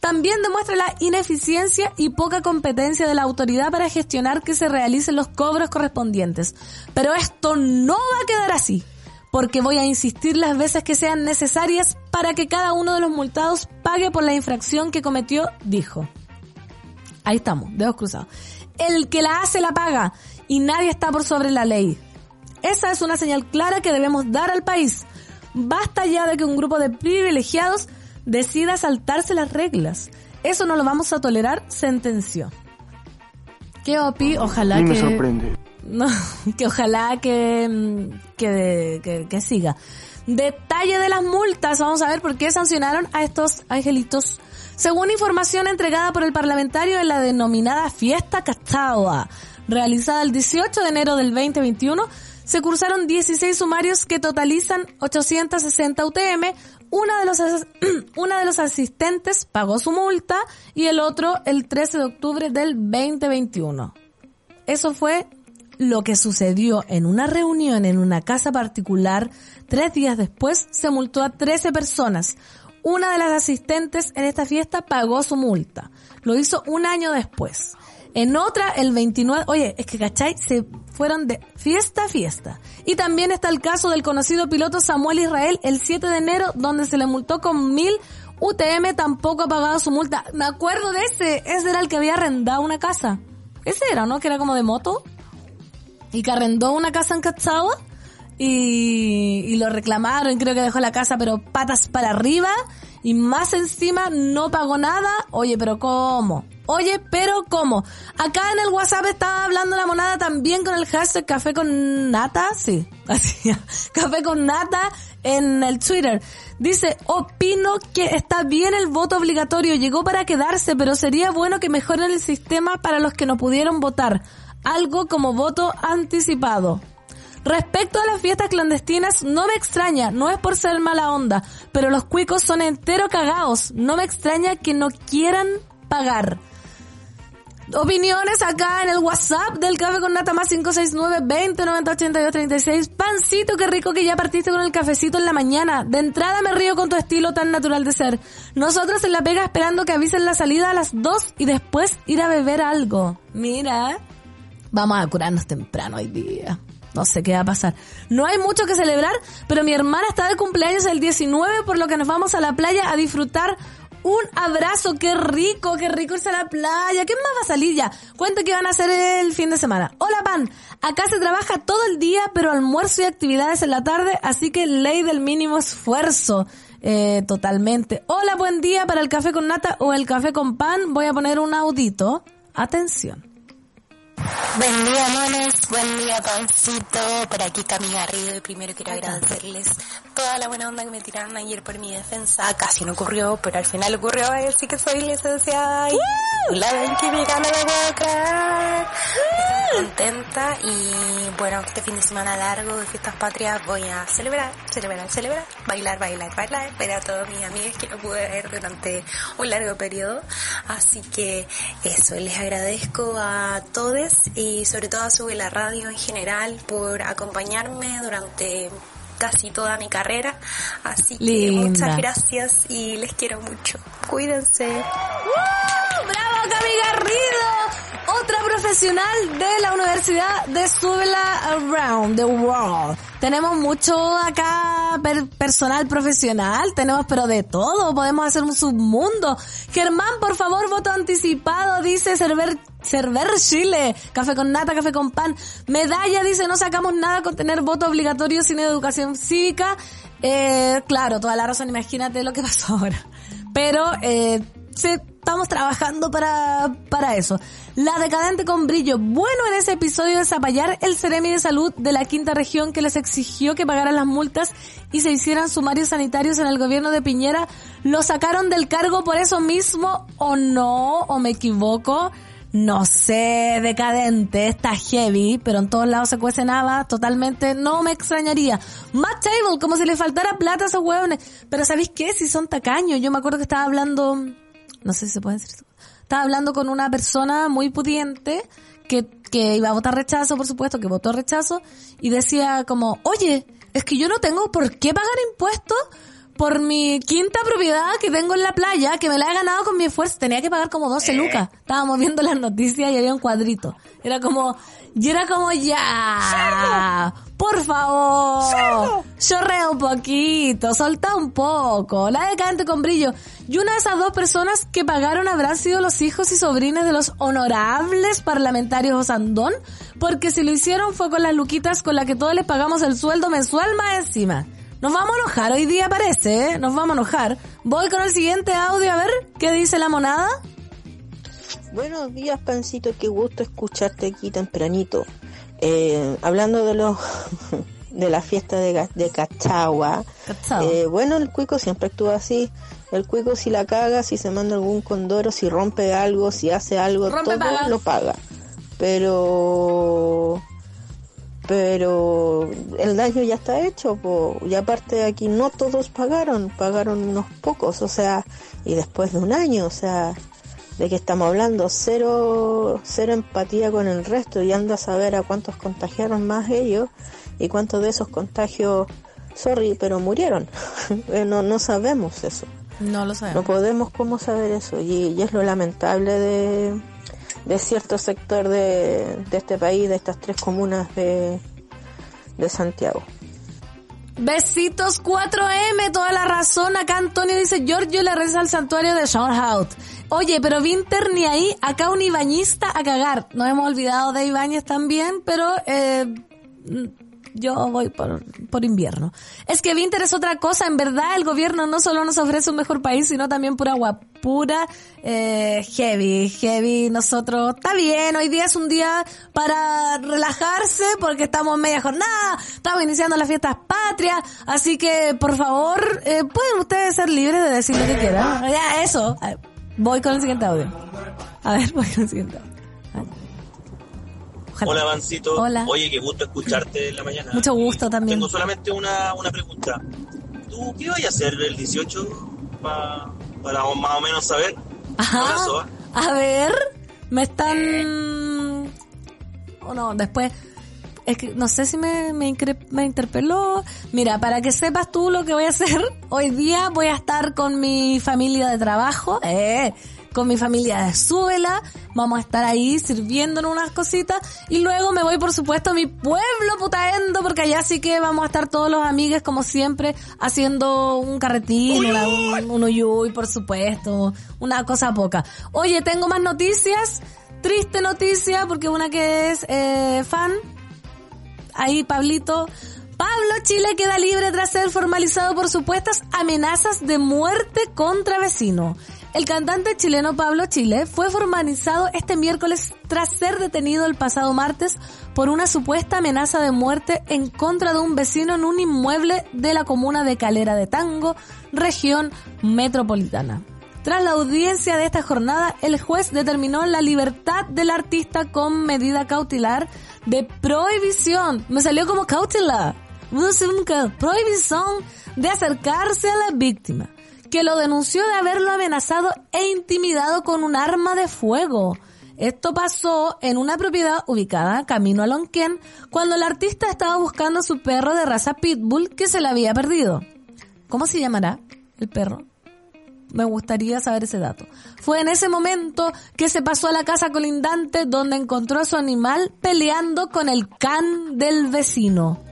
[SPEAKER 2] también demuestra la ineficiencia y poca competencia de la autoridad para gestionar que se realicen los cobros correspondientes. Pero esto no va a quedar así, porque voy a insistir las veces que sean necesarias para que cada uno de los multados pague por la infracción que cometió, dijo. Ahí estamos, dedos cruzados. El que la hace la paga y nadie está por sobre la ley. Esa es una señal clara que debemos dar al país. Basta ya de que un grupo de privilegiados decida saltarse las reglas. Eso no lo vamos a tolerar, sentenció. ¿Qué opi? Ojalá
[SPEAKER 3] mí
[SPEAKER 2] que...
[SPEAKER 3] me sorprende. [laughs]
[SPEAKER 2] No, que ojalá que, mm, que, que, que siga. Detalle de las multas. Vamos a ver por qué sancionaron a estos angelitos. Según información entregada por el parlamentario en la denominada Fiesta Castagua, realizada el 18 de enero del 2021, se cursaron 16 sumarios que totalizan 860 UTM. Una de los, [clears throat] una de los asistentes pagó su multa y el otro el 13 de octubre del 2021. Eso fue lo que sucedió en una reunión en una casa particular. Tres días después se multó a 13 personas. Una de las asistentes en esta fiesta pagó su multa. Lo hizo un año después. En otra, el 29, oye, es que, ¿cachai? Se fueron de fiesta a fiesta. Y también está el caso del conocido piloto Samuel Israel el 7 de enero, donde se le multó con mil UTM, tampoco ha pagado su multa. Me acuerdo de ese, ese era el que había arrendado una casa. Ese era, ¿no? Que era como de moto. Y que arrendó una casa en Cachagua. Y, y lo reclamaron, creo que dejó la casa pero patas para arriba. Y más encima no pagó nada. Oye, pero ¿cómo? Oye, pero ¿cómo? Acá en el WhatsApp estaba hablando la monada también con el hashtag café con nata. Sí, [laughs] así. Café con nata en el Twitter. Dice, opino que está bien el voto obligatorio. Llegó para quedarse, pero sería bueno que mejoren el sistema para los que no pudieron votar. Algo como voto anticipado. Respecto a las fiestas clandestinas, no me extraña, no es por ser mala onda, pero los cuicos son entero cagados. No me extraña que no quieran pagar. Opiniones acá en el WhatsApp del Café con Nata más 569 20 90 82 36. Pancito, qué rico que ya partiste con el cafecito en la mañana. De entrada me río con tu estilo tan natural de ser. Nosotros en la pega esperando que avisen la salida a las 2 y después ir a beber algo. Mira, vamos a curarnos temprano hoy día. No sé qué va a pasar. No hay mucho que celebrar, pero mi hermana está de cumpleaños el 19, por lo que nos vamos a la playa a disfrutar un abrazo. Qué rico, qué rico irse a la playa. ¿Qué más va a salir ya? Cuente qué van a hacer el fin de semana. Hola, Pan. Acá se trabaja todo el día, pero almuerzo y actividades en la tarde, así que ley del mínimo esfuerzo. Eh, totalmente. Hola, buen día para el café con nata o el café con pan. Voy a poner un audito. Atención.
[SPEAKER 6] Buen día, mones. Buen día, pancito. Por aquí, Cami Garrido. Y primero quiero agradecerles toda la buena onda que me tiraron ayer por mi defensa. Casi no ocurrió, pero al final ocurrió. Así que soy licenciada. Y la ven que me gana la creer. Estoy contenta. Y bueno, este fin de semana largo de fiestas patrias voy a celebrar, celebrar, celebrar. Bailar, bailar, bailar. Ver a todos mis amigos que no pude ver durante un largo periodo. Así que eso, les agradezco a todos y sobre todo a Sube la Radio en general por acompañarme durante casi toda mi carrera. Así que
[SPEAKER 2] Linda.
[SPEAKER 6] muchas gracias y les quiero mucho. Cuídense.
[SPEAKER 2] ¡Bravo, Cami Garrido! Otra profesional de la Universidad de Subela Around the World. Tenemos mucho acá per- personal profesional, tenemos pero de todo, podemos hacer un submundo. Germán, por favor, voto anticipado, dice Cerver, Cerver Chile. Café con nata, café con pan. Medalla dice, no sacamos nada con tener voto obligatorio sin educación cívica. Eh, claro, toda la razón, imagínate lo que pasó ahora. Pero, eh, sí, estamos trabajando para, para eso. La decadente con brillo. Bueno en ese episodio de Zapallar, el Ceremi de Salud de la quinta región que les exigió que pagaran las multas y se hicieran sumarios sanitarios en el gobierno de Piñera, lo sacaron del cargo por eso mismo o no, o me equivoco. No sé, decadente, está heavy, pero en todos lados se cuece nada, totalmente, no me extrañaría. Matt Table, como si le faltara plata a esos hueones. Pero ¿sabéis qué? Si son tacaños, yo me acuerdo que estaba hablando, no sé si se puede decir. Estaba hablando con una persona muy pudiente que, que iba a votar rechazo, por supuesto, que votó rechazo, y decía como, oye, es que yo no tengo por qué pagar impuestos por mi quinta propiedad que tengo en la playa, que me la he ganado con mi esfuerzo. Tenía que pagar como 12 lucas. Estábamos viendo las noticias y había un cuadrito. Era como, y era como ya. Por favor. Chorrea un poquito, solta un poco. La decante con brillo. Y una de esas dos personas que pagaron habrán sido los hijos y sobrinos de los honorables parlamentarios Osandón, porque si lo hicieron fue con las luquitas con las que todos les pagamos el sueldo mensual más encima. Nos vamos a enojar, hoy día parece, ¿eh? Nos vamos a enojar. Voy con el siguiente audio a ver qué dice la monada.
[SPEAKER 7] Buenos días, Pancito, qué gusto escucharte aquí tempranito. Eh, hablando de los [laughs] de la fiesta de, de Cachagua, eh, bueno, el cuico siempre actúa así. El cuico si la caga, si se manda algún condoro, si rompe algo, si hace algo,
[SPEAKER 2] Rompe,
[SPEAKER 7] todo
[SPEAKER 2] paga.
[SPEAKER 7] lo paga. Pero pero el daño ya está hecho po. y aparte aquí no todos pagaron pagaron unos pocos o sea y después de un año o sea de que estamos hablando cero cero empatía con el resto y anda a saber a cuántos contagiaron más ellos y cuántos de esos contagios sorry pero murieron [laughs] Eh, no no sabemos eso
[SPEAKER 2] No lo
[SPEAKER 7] no
[SPEAKER 2] sabemos.
[SPEAKER 7] podemos cómo saber eso y, y es lo lamentable de, de cierto sector de, de este país, de estas tres comunas de, de Santiago.
[SPEAKER 2] Besitos 4M, toda la razón. Acá Antonio dice, Giorgio le reza al santuario de Schoenhout. Oye, pero Winter ni ahí, acá un ibañista a cagar. Nos hemos olvidado de Ibáñez también, pero eh, yo voy por, por invierno. Es que Winter es otra cosa, en verdad el gobierno no solo nos ofrece un mejor país, sino también pura agua, pura eh, heavy, heavy. Nosotros, está bien, hoy día es un día para relajarse porque estamos en media jornada, estamos iniciando las fiestas patrias, así que por favor, eh, pueden ustedes ser libres de decir lo que quieran. Ya, eso. Ver, Voy con el siguiente audio. A ver, [laughs] voy con el siguiente audio. Ojalá.
[SPEAKER 8] Hola, Vancito.
[SPEAKER 2] Hola.
[SPEAKER 8] Oye, qué gusto escucharte en la mañana.
[SPEAKER 2] Mucho gusto también.
[SPEAKER 8] Tengo solamente una, una pregunta. ¿Tú qué vas a hacer el 18 pa- para más o menos saber?
[SPEAKER 2] Ajá.
[SPEAKER 8] ¿eh?
[SPEAKER 2] A ver, me están... O no, después... Es que no sé si me, me, me interpeló. Mira, para que sepas tú lo que voy a hacer, [laughs] hoy día voy a estar con mi familia de trabajo, eh, con mi familia de Súbela, vamos a estar ahí sirviéndonos unas cositas y luego me voy por supuesto a mi pueblo putaendo porque allá sí que vamos a estar todos los amigos como siempre haciendo un carretín, una- un, un uyuy por supuesto, una cosa poca. Oye, tengo más noticias, triste noticia porque una que es eh, fan ahí Pablito. Pablo Chile queda libre tras ser formalizado por supuestas amenazas de muerte contra vecino. El cantante chileno Pablo Chile fue formalizado este miércoles tras ser detenido el pasado martes por una supuesta amenaza de muerte en contra de un vecino en un inmueble de la comuna de Calera de Tango, región metropolitana. Tras la audiencia de esta jornada, el juez determinó la libertad del artista con medida cautelar de prohibición. Me salió como cautelar. Prohibición de acercarse a la víctima, que lo denunció de haberlo amenazado e intimidado con un arma de fuego. Esto pasó en una propiedad ubicada camino a Lonquén cuando el artista estaba buscando a su perro de raza pitbull que se le había perdido. ¿Cómo se llamará el perro? Me gustaría saber ese dato. Fue en ese momento que se pasó a la casa colindante donde encontró a su animal peleando con el can del vecino.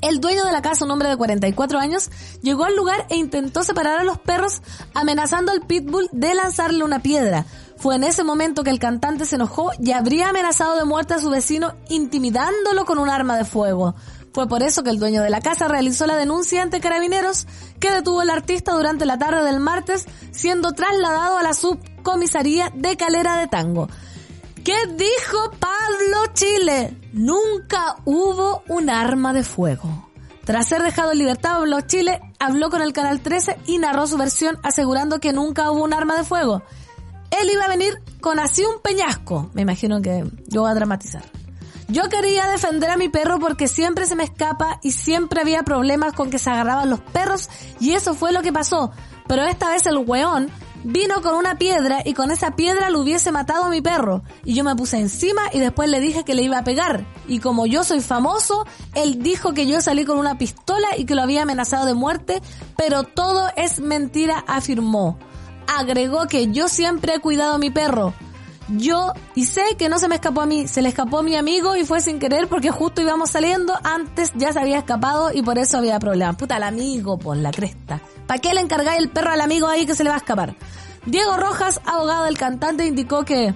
[SPEAKER 2] El dueño de la casa, un hombre de 44 años, llegó al lugar e intentó separar a los perros amenazando al pitbull de lanzarle una piedra. Fue en ese momento que el cantante se enojó y habría amenazado de muerte a su vecino intimidándolo con un arma de fuego. Fue por eso que el dueño de la casa realizó la denuncia ante carabineros que detuvo al artista durante la tarde del martes siendo trasladado a la subcomisaría de Calera de Tango. ¿Qué dijo Pablo Chile? Nunca hubo un arma de fuego. Tras ser dejado en libertad, Pablo Chile habló con el Canal 13 y narró su versión asegurando que nunca hubo un arma de fuego. Él iba a venir con así un peñasco. Me imagino que yo voy a dramatizar. Yo quería defender a mi perro porque siempre se me escapa y siempre había problemas con que se agarraban los perros y eso fue lo que pasó. Pero esta vez el weón vino con una piedra y con esa piedra lo hubiese matado a mi perro. Y yo me puse encima y después le dije que le iba a pegar. Y como yo soy famoso, él dijo que yo salí con una pistola y que lo había amenazado de muerte, pero todo es mentira, afirmó. Agregó que yo siempre he cuidado a mi perro. Yo, y sé que no se me escapó a mí, se le escapó a mi amigo y fue sin querer porque justo íbamos saliendo, antes ya se había escapado y por eso había problemas. Puta, el amigo, por la cresta. ¿Para qué le encargáis el perro al amigo ahí que se le va a escapar? Diego Rojas, abogado del cantante, indicó que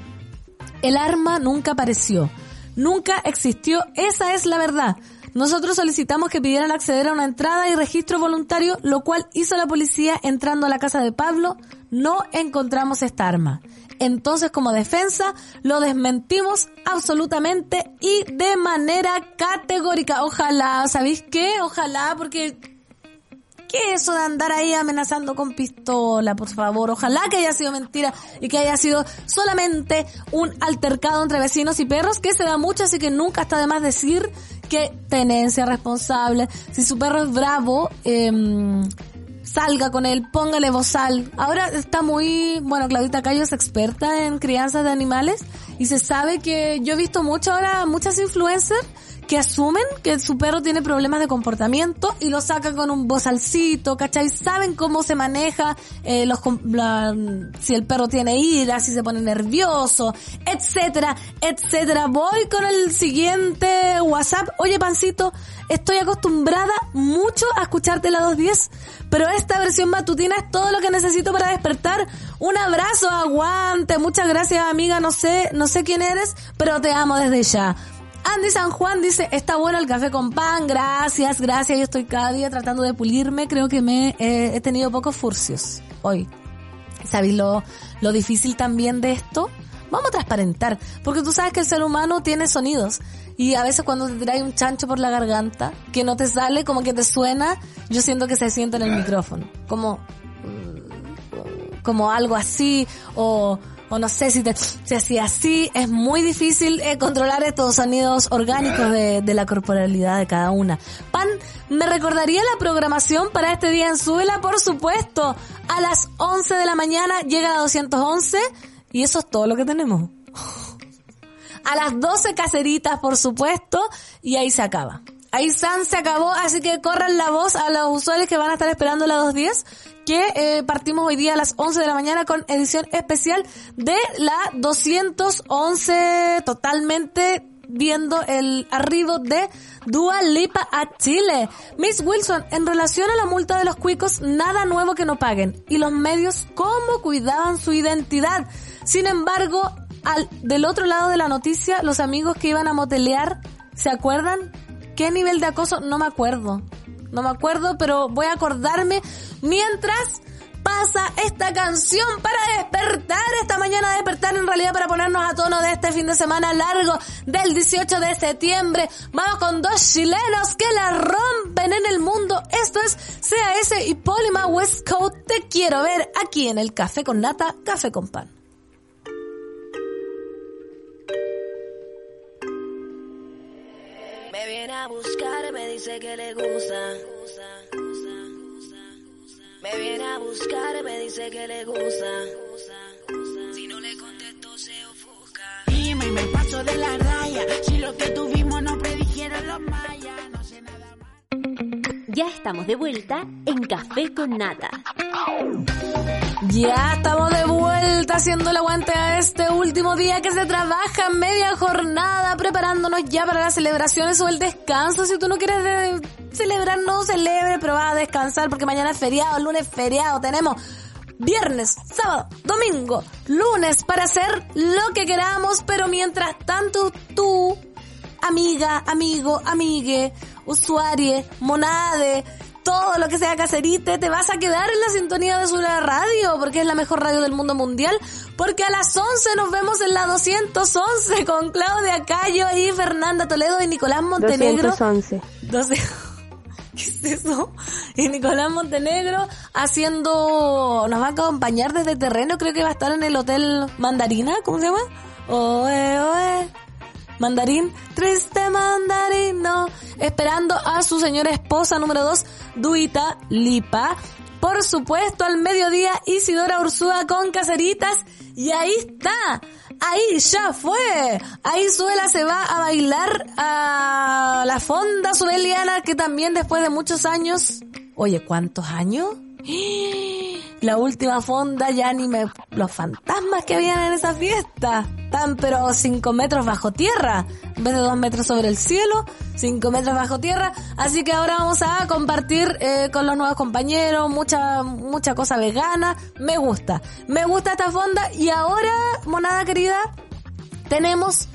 [SPEAKER 2] el arma nunca apareció, nunca existió, esa es la verdad. Nosotros solicitamos que pidieran acceder a una entrada y registro voluntario, lo cual hizo la policía entrando a la casa de Pablo. No encontramos esta arma. Entonces, como defensa, lo desmentimos absolutamente y de manera categórica. Ojalá, ¿sabéis qué? Ojalá, porque ¿qué es eso de andar ahí amenazando con pistola, por favor? Ojalá que haya sido mentira y que haya sido solamente un altercado entre vecinos y perros, que se da mucho, así que nunca está de más decir que tenencia responsable. Si su perro es bravo, eh, salga con él, póngale bozal. Ahora está muy, bueno, Claudita Cayo es experta en crianza de animales y se sabe que yo he visto mucho ahora, muchas influencers que asumen que su perro tiene problemas de comportamiento y lo sacan con un bozalcito, ¿cachai? Saben cómo se maneja, eh, los, la, si el perro tiene ira, si se pone nervioso, etcétera, etcétera. Voy con el siguiente WhatsApp. Oye, Pancito, estoy acostumbrada mucho a escucharte la 210, pero esta versión matutina es todo lo que necesito para despertar. Un abrazo, aguante, muchas gracias amiga, no sé, no sé quién eres, pero te amo desde ya. Andy San Juan dice, está bueno el café con pan, gracias, gracias, yo estoy cada día tratando de pulirme, creo que me he tenido pocos furcios hoy. ¿Sabéis lo, lo difícil también de esto? Vamos a transparentar, porque tú sabes que el ser humano tiene sonidos y a veces cuando te trae un chancho por la garganta, que no te sale, como que te suena, yo siento que se siente en el micrófono, como, como algo así, o, no sé si te, si así así, es muy difícil eh, controlar estos sonidos orgánicos de, la corporalidad de cada una. Pan, ¿me recordaría la programación para este día en Suela? Por supuesto, a las 11 de la mañana llega la 211 y eso es todo lo que tenemos. A las 12 caseritas, por supuesto, y ahí se acaba. Ahí San se acabó, así que corran la voz a los usuarios que van a estar esperando la 210, que eh, partimos hoy día a las 11 de la mañana con edición especial de la 211, totalmente viendo el arribo de Dua Lipa a Chile. Miss Wilson, en relación a la multa de los cuicos, nada nuevo que no paguen. Y los medios, ¿cómo cuidaban su identidad? Sin embargo, al, del otro lado de la noticia, los amigos que iban a motelear, ¿se acuerdan? ¿Qué nivel de acoso? No me acuerdo. No me acuerdo, pero voy a acordarme mientras pasa esta canción para despertar esta mañana, despertar en realidad para ponernos a tono de este fin de semana largo del 18 de septiembre. Vamos con dos chilenos que la rompen en el mundo. Esto es CAS y Polima West Coast. Te quiero ver aquí en el Café con Nata, Café con Pan.
[SPEAKER 9] Me viene a buscar, me dice que le gusta. Me viene a buscar, me dice que le gusta. Si no le contesto, se ofusca.
[SPEAKER 3] Dime, me paso de la raya. Si lo que tuvimos no predijeron los mayas, no sé nada más.
[SPEAKER 1] Ya estamos de vuelta en Café con Nata.
[SPEAKER 2] Ya estamos de vuelta haciendo el aguante a este último día que se trabaja media jornada preparándonos ya para las celebraciones o el descanso. Si tú no quieres celebrar, no celebre, pero va a descansar porque mañana es feriado, lunes es feriado. Tenemos viernes, sábado, domingo, lunes para hacer lo que queramos, pero mientras tanto tú, amiga, amigo, amigue, usuarie, monade, todo lo que sea cacerite, te vas a quedar en la sintonía de su radio, porque es la mejor radio del mundo mundial, porque a las 11 nos vemos en la 211 con Claudia Cayo y Fernanda Toledo y Nicolás Montenegro.
[SPEAKER 7] 211.
[SPEAKER 2] 12. [laughs] ¿Qué es eso? Y Nicolás Montenegro haciendo, nos va a acompañar desde terreno, creo que va a estar en el Hotel Mandarina, ¿cómo se llama? Oe, oe. Mandarín, triste mandarino, esperando a su señora esposa número 2, Duita Lipa, por supuesto, al mediodía Isidora Ursúa con Caseritas. Y ahí está. Ahí ya fue. Ahí Suela se va a bailar a la fonda subeliana que también después de muchos años... Oye, ¿cuántos años? La última fonda ya ni me... Los fantasmas que habían en esa fiesta. Están pero cinco metros bajo tierra. En vez de dos metros sobre el cielo, cinco metros bajo tierra. Así que ahora vamos a compartir eh, con los nuevos compañeros mucha, mucha cosa vegana. Me gusta. Me gusta esta fonda. Y ahora, monada querida, tenemos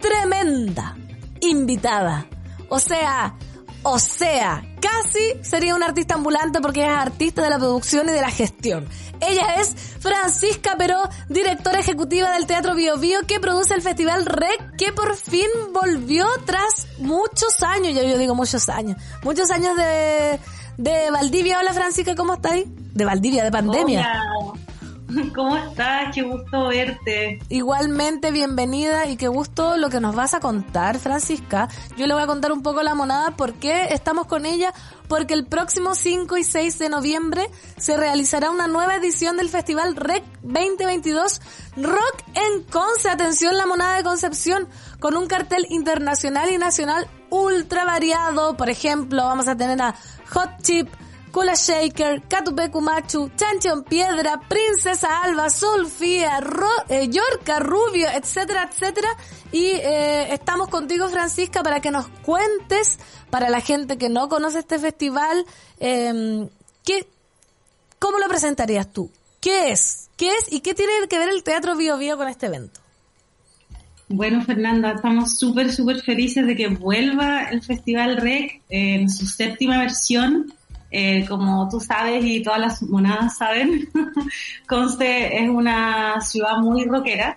[SPEAKER 2] tremenda invitada. O sea, o sea, casi sería una artista ambulante porque es artista de la producción y de la gestión. Ella es Francisca Peró, directora ejecutiva del Teatro Bio Bio, que produce el Festival REC, que por fin volvió tras muchos años, ya yo digo muchos años, muchos años de, de Valdivia. Hola Francisca, ¿cómo estáis? De Valdivia, de pandemia. [laughs]
[SPEAKER 10] ¿Cómo estás? Qué gusto verte.
[SPEAKER 2] Igualmente, bienvenida y qué gusto lo que nos vas a contar, Francisca. Yo le voy a contar un poco la monada por qué estamos con ella, porque el próximo 5 y 6 de noviembre se realizará una nueva edición del Festival REC 2022 Rock en Conce. Atención, la monada de Concepción, con un cartel internacional y nacional ultra variado. Por ejemplo, vamos a tener a Hot Chip, Kula Shaker, Catupecu Machu, Chanchon Piedra, Princesa Alba, Sulfía, Ro eh, Yorca, Rubio, etcétera, etcétera. Y eh, estamos contigo, Francisca, para que nos cuentes, para la gente que no conoce este festival, eh, ¿qué, ¿cómo lo presentarías tú? ¿Qué es? ¿Qué es y qué tiene que ver el Teatro Bio Bio con este evento?
[SPEAKER 10] Bueno, Fernanda, estamos súper, súper felices de que vuelva el Festival REC en su séptima versión. Eh, como tú sabes y todas las monadas saben, [laughs] Conce es una ciudad muy rockera,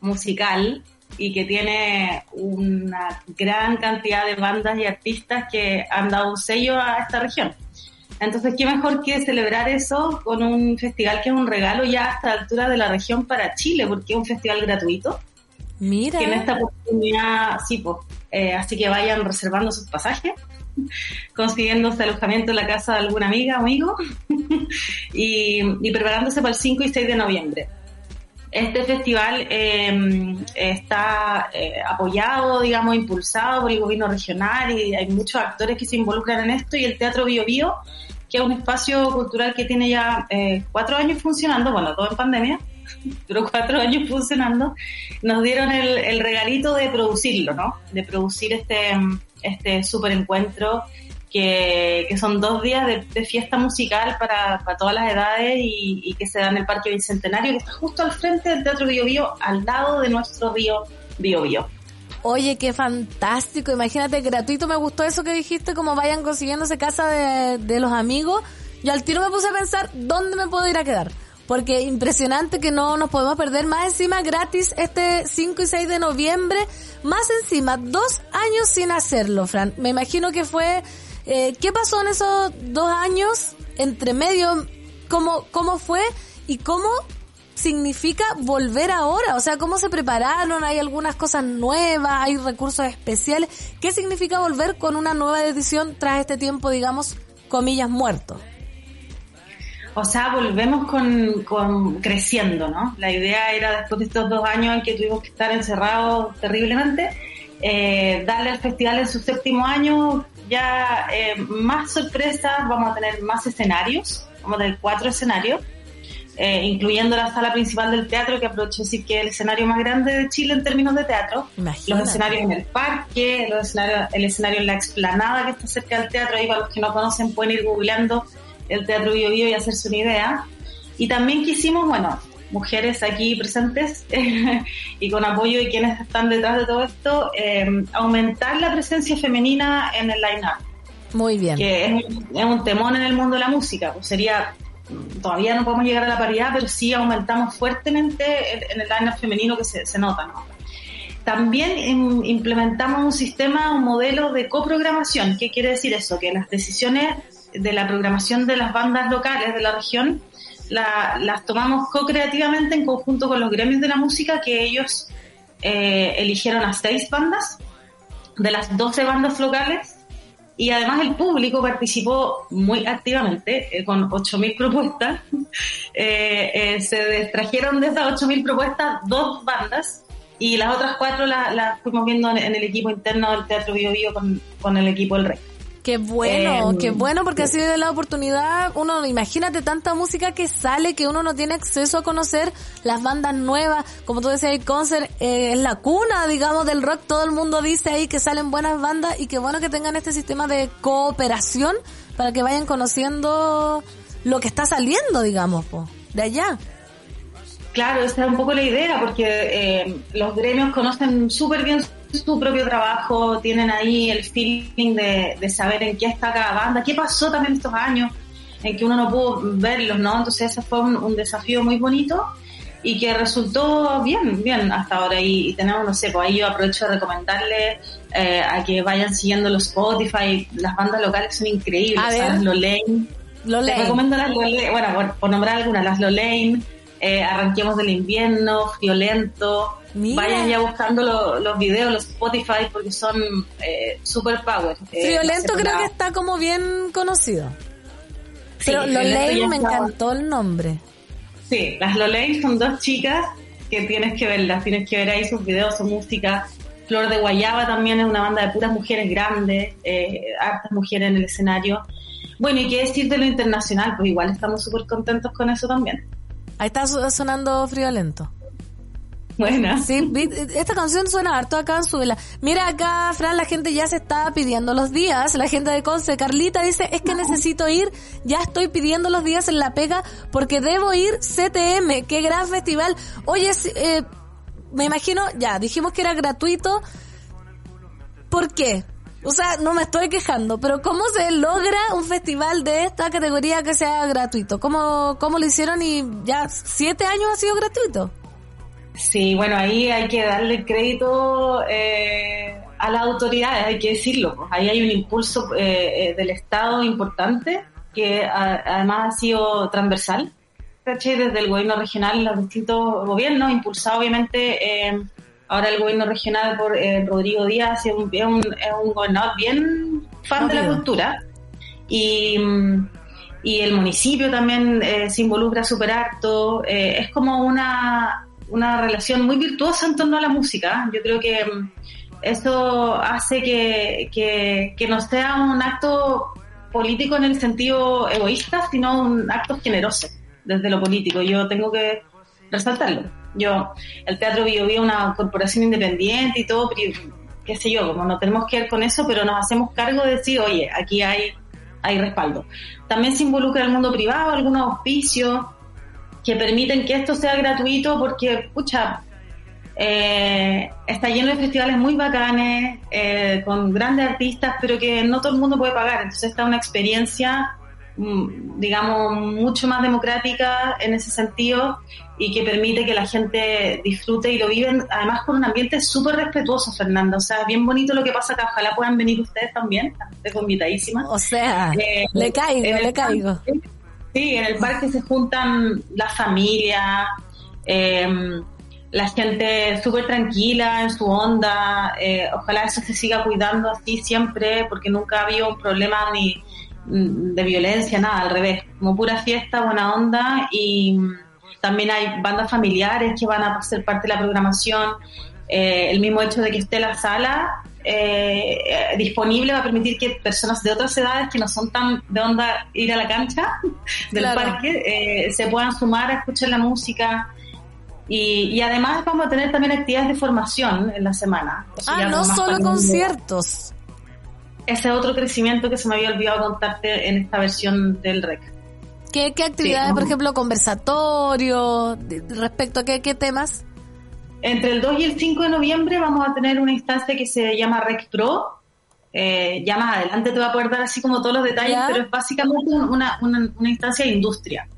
[SPEAKER 10] musical, y que tiene una gran cantidad de bandas y artistas que han dado un sello a esta región. Entonces, qué mejor que celebrar eso con un festival que es un regalo ya a esta altura de la región para Chile, porque es un festival gratuito.
[SPEAKER 2] Mira.
[SPEAKER 10] En esta oportunidad, sí, pues, eh, así que vayan reservando sus pasajes [laughs] consiguiéndose alojamiento en la casa de alguna amiga o amigo [laughs] y, preparándose para el 5 y 6 de noviembre. Este festival eh, está eh, apoyado, digamos, impulsado por el gobierno regional y hay muchos actores que se involucran en esto y el Teatro Bio Bio, que es un espacio cultural que tiene ya eh, cuatro años funcionando, bueno, todo en pandemia, [laughs] pero cuatro años funcionando, nos dieron el, el regalito de producirlo, ¿no? De producir este, este super encuentro que, que, son dos días de, fiesta musical para, para, todas las edades y, que se da en el Parque Bicentenario, que está justo al frente del Teatro Bio Bio, al lado de nuestro río Bio.
[SPEAKER 2] Oye, qué fantástico, imagínate, gratuito, me gustó eso que dijiste, como vayan consiguiéndose casa de, de los amigos. Yo al tiro me puse a pensar, ¿dónde me puedo ir a quedar? Porque impresionante que no nos podemos perder más encima gratis este 5 y 6 de noviembre, más encima dos años sin hacerlo, Fran. Me imagino que fue, eh, ¿qué pasó en esos dos años entre medio? ¿Cómo, cómo fue y cómo significa volver ahora? O sea, ¿cómo se prepararon? ¿Hay algunas cosas nuevas? ¿Hay recursos especiales? ¿Qué significa volver con una nueva edición tras este tiempo, digamos, comillas, muerto?
[SPEAKER 10] O sea, volvemos con, con, creciendo, ¿no? La idea era después de estos dos años en que tuvimos que estar encerrados terriblemente, eh, darle al festival en su séptimo año ya eh, más sorpresas, vamos a tener más escenarios, vamos a tener cuatro escenarios, eh, incluyendo la sala principal del teatro, que aprovecho decir que es el escenario más grande de Chile en términos de teatro.
[SPEAKER 2] Imagínate.
[SPEAKER 10] Los escenarios en el parque, los escenarios, el escenario en la explanada que está cerca del teatro, ahí para los que no conocen pueden ir googleando el Teatro Bio Bio y hacerse una idea. Y también quisimos, bueno, mujeres aquí presentes [laughs] y con apoyo de quienes están detrás de todo esto, eh, aumentar la presencia femenina en el line-up.
[SPEAKER 2] Muy bien.
[SPEAKER 10] Que es, es, un temón en el mundo de la música. Pues sería, todavía no podemos llegar a la paridad, pero sí aumentamos fuertemente en el line-up femenino que se, se nota, ¿no? También in, implementamos un sistema, un modelo de coprogramación. ¿Qué quiere decir eso? Que las decisiones de la programación de las bandas locales de la región la, las tomamos co-creativamente en conjunto con los gremios de la música que ellos eh, eligieron a seis bandas de las 12 bandas locales y además el público participó muy activamente eh, con 8.000 propuestas. [laughs] Eh, eh, se extrajeron de esas 8.000 propuestas dos bandas y las otras cuatro las las fuimos viendo en, en el equipo interno del Teatro Bio Bio con, con el equipo del Rey.
[SPEAKER 2] Qué bueno,
[SPEAKER 10] Eh,
[SPEAKER 2] qué bueno porque así de la oportunidad, uno, imagínate tanta música que sale que uno no tiene acceso a conocer las bandas nuevas, como tú decías, el concert eh, es la cuna, digamos, del rock, todo el mundo dice ahí que salen buenas bandas y qué bueno que tengan este sistema de cooperación para que vayan conociendo lo que está saliendo, digamos, po, de allá.
[SPEAKER 10] Claro, esa es un poco la idea, porque eh, los gremios conocen súper bien su propio trabajo, tienen ahí el feeling de, de saber en qué está cada banda, qué pasó también estos años en que uno no pudo verlos, ¿no? Entonces ese fue un, un desafío muy bonito y que resultó bien, bien hasta ahora y, y tenemos, no sé, pues ahí yo aprovecho de recomendarle eh, a que vayan siguiendo los Spotify, las bandas locales son increíbles,
[SPEAKER 2] A ver.
[SPEAKER 10] las Lolane,
[SPEAKER 2] Lolane.
[SPEAKER 10] te recomiendo las Lolane, bueno, por, por nombrar algunas, las Lolane, eh, Arranquemos del Invierno, Violento,
[SPEAKER 2] Mira.
[SPEAKER 10] vayan ya buscando lo- los videos, los Spotify, porque son eh, super power. Eh,
[SPEAKER 2] Friolento
[SPEAKER 10] no sé,
[SPEAKER 2] creo que está como bien conocido.
[SPEAKER 10] Sí,
[SPEAKER 2] Pero me encantó el nombre.
[SPEAKER 10] Sí, las Lolane son dos chicas que tienes que verlas, tienes que ver ahí sus videos, su música. Flor de Guayaba también es una banda de puras mujeres grandes, eh, hartas mujeres en el escenario. Bueno, y qué decir de lo internacional, pues igual estamos súper contentos con eso también.
[SPEAKER 2] Ahí está su- sonando Friolento.
[SPEAKER 10] Buena.
[SPEAKER 2] Sí, esta canción suena harto acá en Súbela. Mira acá, Fran, la gente ya se está pidiendo los días. La gente de Conce, Carlita dice, es que necesito ir, ya estoy pidiendo los días en la pega porque debo ir CTM, qué gran festival. Oye, eh, me imagino, ya, dijimos que era gratuito. ¿Por qué? O sea, no me estoy quejando, pero ¿cómo se logra un festival de esta categoría que sea gratuito? ¿Cómo, cómo lo hicieron y ya siete años ha sido gratuito?
[SPEAKER 10] Sí, bueno, ahí hay que darle crédito eh, a las autoridades, hay que decirlo. pues. Ahí hay un impulso eh, eh, del Estado importante que además ha sido transversal. Desde el gobierno regional, los distintos gobiernos, impulsado obviamente eh, ahora el gobierno regional por eh, Rodrigo Díaz, es un, es un, es un gobernador bien fan de la cultura. Y, y el municipio también eh, se involucra súper harto. Eh, es como una, una relación muy virtuosa en torno a la música. Yo creo que mm, eso hace que, que, que no sea un acto político en el sentido egoísta, sino un acto generoso desde lo político. Yo tengo que resaltarlo. Yo, el Teatro Bio Bio una corporación independiente y todo, pero qué sé yo, como no tenemos que ver con eso, pero nos hacemos cargo de decir, oye, aquí hay, hay respaldo. También se involucra el mundo privado, algunos auspicios que permiten que esto sea gratuito porque, pucha, eh, está lleno de festivales muy bacanes, eh, con grandes artistas, pero que no todo el mundo puede pagar. Entonces está una experiencia, mm, digamos, mucho más democrática en ese sentido y que permite que la gente disfrute y lo viven, además con un ambiente súper respetuoso, Fernanda. O sea, bien bonito lo que pasa acá. Ojalá puedan venir ustedes también. Estoy invitadísima.
[SPEAKER 2] O sea,
[SPEAKER 10] Eh,
[SPEAKER 2] le caigo, le caigo.
[SPEAKER 10] Sí, en el parque se juntan las familias, eh, la gente súper tranquila en su onda. eh, ojalá eso se siga cuidando así siempre, porque nunca ha habido un problema ni mm, de violencia, nada, al revés. Como pura fiesta, buena onda y también hay bandas familiares que van a ser parte de la programación. Eh, el mismo hecho de que esté la sala eh, disponible va a permitir que personas de otras edades que no son tan de onda ir a la cancha [laughs] del
[SPEAKER 2] Claro.
[SPEAKER 10] parque eh, se puedan sumar a escuchar la música. Y, y además vamos a tener también actividades de formación en la semana.
[SPEAKER 2] Ah, no solo conciertos.
[SPEAKER 10] Ese otro crecimiento que se me había olvidado contarte en esta versión del REC.
[SPEAKER 2] ¿Qué, qué actividades,
[SPEAKER 10] Sí.
[SPEAKER 2] por ejemplo, conversatorios, de- respecto a qué, qué temas?
[SPEAKER 10] Entre el 2 y el 5 de noviembre vamos a tener una instancia que se llama Rec Pro. Eh, ya más adelante te voy a poder dar así como todos los detalles,
[SPEAKER 2] Ya.
[SPEAKER 10] pero es básicamente un- una, una, una instancia de industria.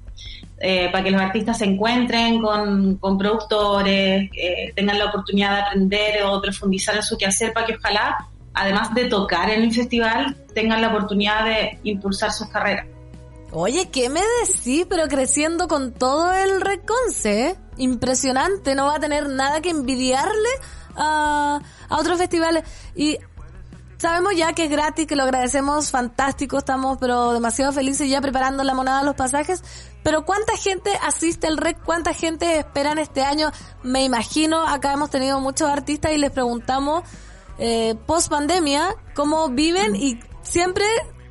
[SPEAKER 10] eh, para que los artistas se encuentren con, con productores, eh, tengan la oportunidad de aprender o profundizar en su quehacer para que ojalá, además de tocar en el festival, tengan la oportunidad de impulsar sus carreras.
[SPEAKER 2] Oye, ¿qué me decís? Pero creciendo con todo el Reconce, ¿eh? Impresionante, no va a tener nada que envidiarle a, a otros festivales. Y Sabemos ya que es gratis, que lo agradecemos, fantástico, estamos pero demasiado felices ya preparando la monada, los pasajes. Pero ¿cuánta gente asiste al REC? ¿Cuánta gente esperan este año? Me imagino, acá hemos tenido muchos artistas y les preguntamos eh, post pandemia cómo viven y siempre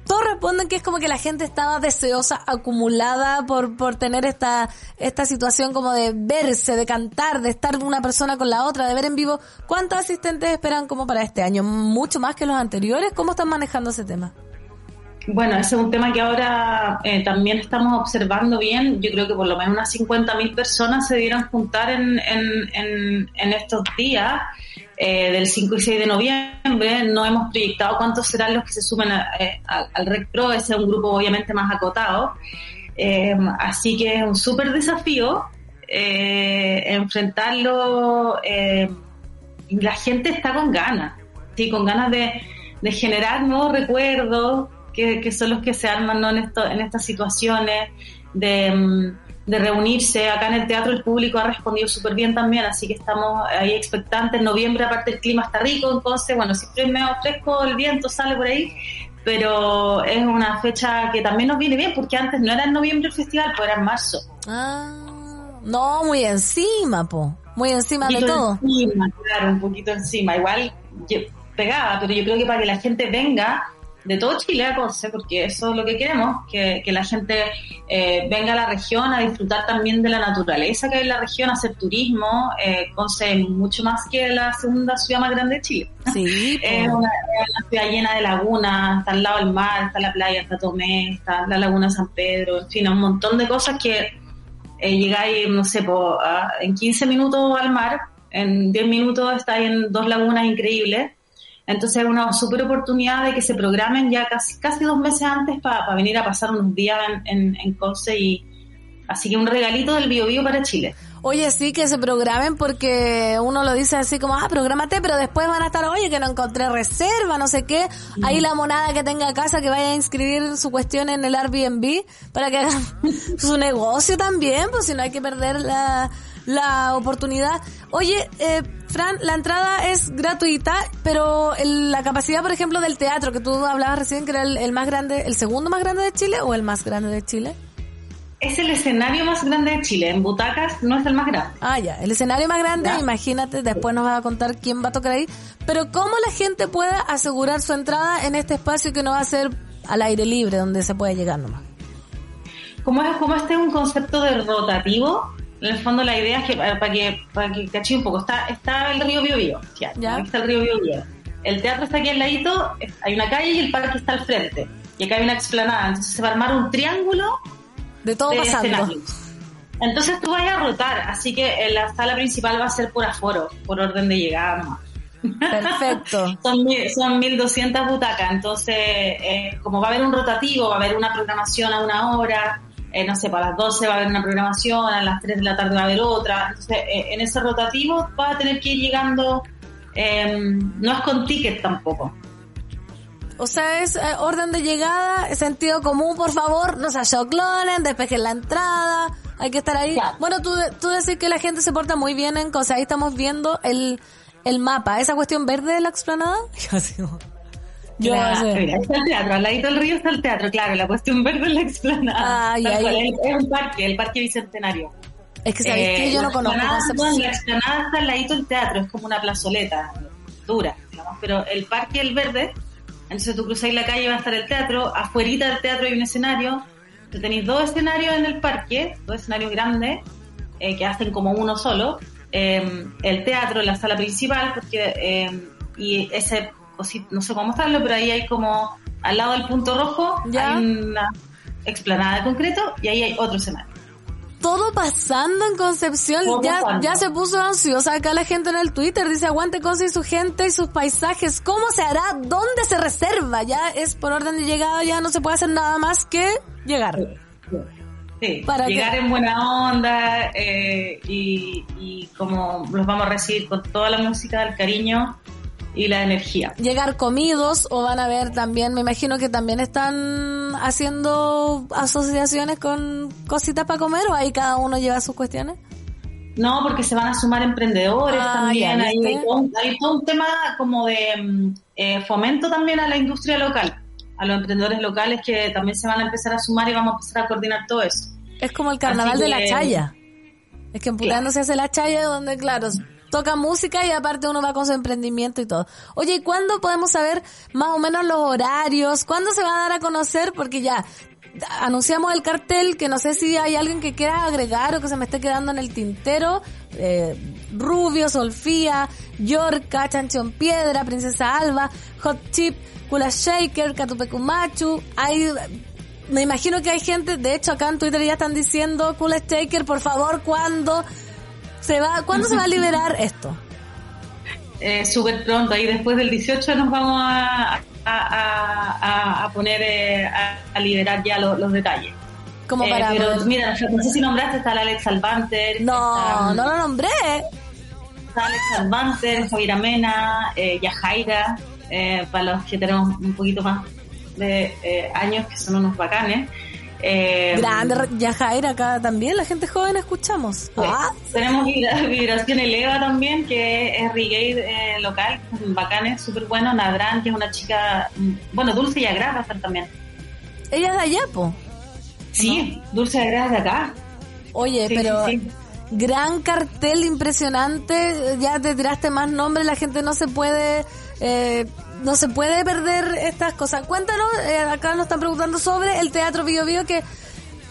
[SPEAKER 2] todos responden que es como que la gente estaba deseosa, acumulada por, por tener esta, esta situación como de verse, de cantar, de estar una persona con la otra, de ver en vivo. ¿Cuántos asistentes esperan como para este año? ¿Mucho más que los anteriores? ¿Cómo están manejando ese tema?
[SPEAKER 10] Bueno, ese es un tema que ahora eh, también estamos observando bien. Yo creo que por lo menos unas 50.000 personas se dieron juntar en, en, en, en estos días. Eh, del 5 y 6 de noviembre. No hemos proyectado cuántos serán los que se sumen eh, al Rec Pro, ese es un grupo obviamente más acotado. Eh, así que es un súper desafío enfrentarlo. la gente está con ganas, sí, con ganas de, de generar nuevos recuerdos, que, que, son los que se arman ¿no? en, esto, en estas situaciones, de mm, de reunirse. Acá en el teatro el público ha respondido súper bien también, así que estamos ahí expectantes. En noviembre, aparte, el clima está rico, entonces, bueno, siempre es medio fresco, el viento sale por ahí, pero es una fecha que también nos viene bien, porque antes no era en noviembre el festival, pues era en marzo.
[SPEAKER 2] Ah, no, muy encima, po. Muy encima de todo.
[SPEAKER 10] Encima, claro, un poquito encima. Igual pegaba, pero yo creo que para que la gente venga de todo Chile a Conce, porque eso es lo que queremos, que, que la gente eh, venga a la región a disfrutar también de la naturaleza que hay en la región, a hacer turismo. Eh, Conce es mucho más que la segunda ciudad más grande de Chile.
[SPEAKER 2] Sí, [laughs]
[SPEAKER 10] es, una, ciudad llena de lagunas, está al lado del mar, está la playa, está Tomé, está la laguna San Pedro, en fin, un montón de cosas que eh, llegáis, no sé, en 15 minutos al mar, en 10 minutos estáis en dos lagunas increíbles entonces es una super oportunidad de que se programen ya casi, casi dos meses antes para venir a pasar unos días en, en, Conce y así que un regalito del Bio, Bio para Chile.
[SPEAKER 2] Oye, sí, que se programen porque uno lo dice así como, ah, prográmate, pero después van a estar, oye, que no encontré reserva, no sé qué. Ahí la monada que tenga casa que vaya a inscribir su cuestión en el Airbnb para que hagan [laughs] su negocio también, pues si no hay que perder la, la oportunidad. Oye, eh, Fran, la entrada es gratuita, pero la capacidad, por ejemplo, del teatro que tú hablabas recién, que era el, más grande, el segundo más grande de Chile o el más grande de Chile?
[SPEAKER 10] Es el escenario más grande de Chile. En butacas no es el más grande.
[SPEAKER 2] Ah, ya. El escenario más grande, imagínate, después nos va a contar quién va a tocar ahí. Pero ¿cómo la gente puede asegurar su entrada en este espacio que no va a ser al aire libre, donde se puede llegar nomás?
[SPEAKER 10] Como, es, como este es un concepto de rotativo, en el fondo la idea es que para que para que caché un poco está está el río Biobío ya, está el río Biobío. El teatro está aquí al ladito hay una calle y el parque está al frente y acá hay una explanada entonces se va a armar un triángulo
[SPEAKER 2] de todo pasando.
[SPEAKER 10] entonces tú vas a rotar así que la sala principal va a ser por aforo por orden de llegada
[SPEAKER 2] Perfecto. [laughs]
[SPEAKER 10] son, son 1.200 butacas, entonces eh, como va a haber un rotativo, va a haber una programación a una hora, eh, no sé, para las 12 va a haber una programación, a las 3 de la tarde va a haber otra. Entonces, eh, en ese rotativo va a tener que ir llegando, em, no es con ticket tampoco.
[SPEAKER 2] O sea, es eh, orden de llegada, sentido común, por favor, no se achoclonen, despejen la entrada, hay que estar ahí. Bueno, tú, tú decís que la gente se porta muy bien en cosas, ahí estamos viendo el, el mapa, esa cuestión verde de la explanada. [laughs]
[SPEAKER 10] Yo Mira, está el teatro, al ladito del río está el teatro, claro, la cuestión [laughs] verde es la explanada.
[SPEAKER 2] Ay, ay,
[SPEAKER 10] es un parque, el parque bicentenario.
[SPEAKER 2] Es que sabéis que yo no conozco
[SPEAKER 10] explanada, La explanada está al ladito del teatro, es como una plazoleta dura, digamos, pero el parque, el verde, entonces tú cruzáis la calle va a estar el teatro, afuera del teatro hay un escenario, tú tenéis dos escenarios en el parque, dos escenarios grandes, eh, que hacen como uno solo, eh, el teatro, la sala principal, porque eh, y ese no sé cómo mostrarlo, pero ahí hay como, al lado del punto rojo, ¿Ya? hay una explanada de concreto y ahí hay otro escenario.
[SPEAKER 2] Todo pasando en Concepción, ya, ya se puso ansiosa acá la gente en el Twitter, dice aguante Conce y su gente y sus paisajes, ¿cómo se hará? ¿Dónde se reserva? Ya es por orden de llegada, ya no se puede hacer nada más que llegar.
[SPEAKER 10] Sí, Para llegar en buena onda eh, y, y como los vamos a recibir con toda la música, el cariño y la energía.
[SPEAKER 2] Llegar comidos o van a ver también, me imagino que también están haciendo asociaciones con cositas para comer o ahí cada uno lleva sus cuestiones.
[SPEAKER 10] No, porque se van a sumar emprendedores
[SPEAKER 2] Ah,
[SPEAKER 10] también. Hay, todo un- hay todo un tema como de mm, eh, fomento también a la industria local, a los emprendedores locales que también se van a empezar a sumar y vamos a empezar a coordinar todo eso.
[SPEAKER 2] Es como el carnaval de la chaya. Es que en Putano se hace la chaya donde, claro, toca música y aparte uno va con su emprendimiento y todo. Oye, ¿y cuándo podemos saber más o menos los horarios? ¿Cuándo se va a dar a conocer? Porque ya anunciamos el cartel, que no sé si hay alguien que quiera agregar o que se me esté quedando en el tintero. Eh, Rubio, Solfía, Yorka, Chanchón Piedra, Princesa Alba, Hot Chip, Kula Shaker, Catupecumachu. Hay me imagino que hay gente, de hecho acá en Twitter ya están diciendo, Cool Shaker, por favor, ¿cuándo se va, ¿cuándo se va a [laughs] liberar esto?
[SPEAKER 10] Eh, Súper pronto, ahí después del 18 nos vamos a, a, a- a- poner eh, a, liberar ya lo- los detalles.
[SPEAKER 2] Como
[SPEAKER 10] Eh,
[SPEAKER 2] para
[SPEAKER 10] pero mira, no sé si nombraste, está la Alex Albanter.
[SPEAKER 2] No,
[SPEAKER 10] está,
[SPEAKER 2] no lo nombré.
[SPEAKER 10] Está Alex Albanter, Javier Amena, eh, Yajaira, eh, para los que tenemos un poquito más de eh, años, que son unos bacanes. Eh,
[SPEAKER 2] Grande, Yajaira, acá también, la gente joven escuchamos.
[SPEAKER 10] Sí.
[SPEAKER 2] Ah,
[SPEAKER 10] Tenemos Vibra- Vibración Eleva también, que es reggae eh, local, bacanes, súper bueno. Nadran, que es una chica, mm, bueno, Dulce y Agra va a también.
[SPEAKER 2] ella es de allá, po.
[SPEAKER 10] Sí, Dulce y Agra es de acá.
[SPEAKER 2] Oye,
[SPEAKER 10] Sí,
[SPEAKER 2] pero
[SPEAKER 10] sí.
[SPEAKER 2] gran cartel impresionante, ya te tiraste más nombres, la gente no se puede, eh, no se puede perder estas cosas. Cuéntanos, eh, acá nos están preguntando sobre el Teatro Bio Bio que,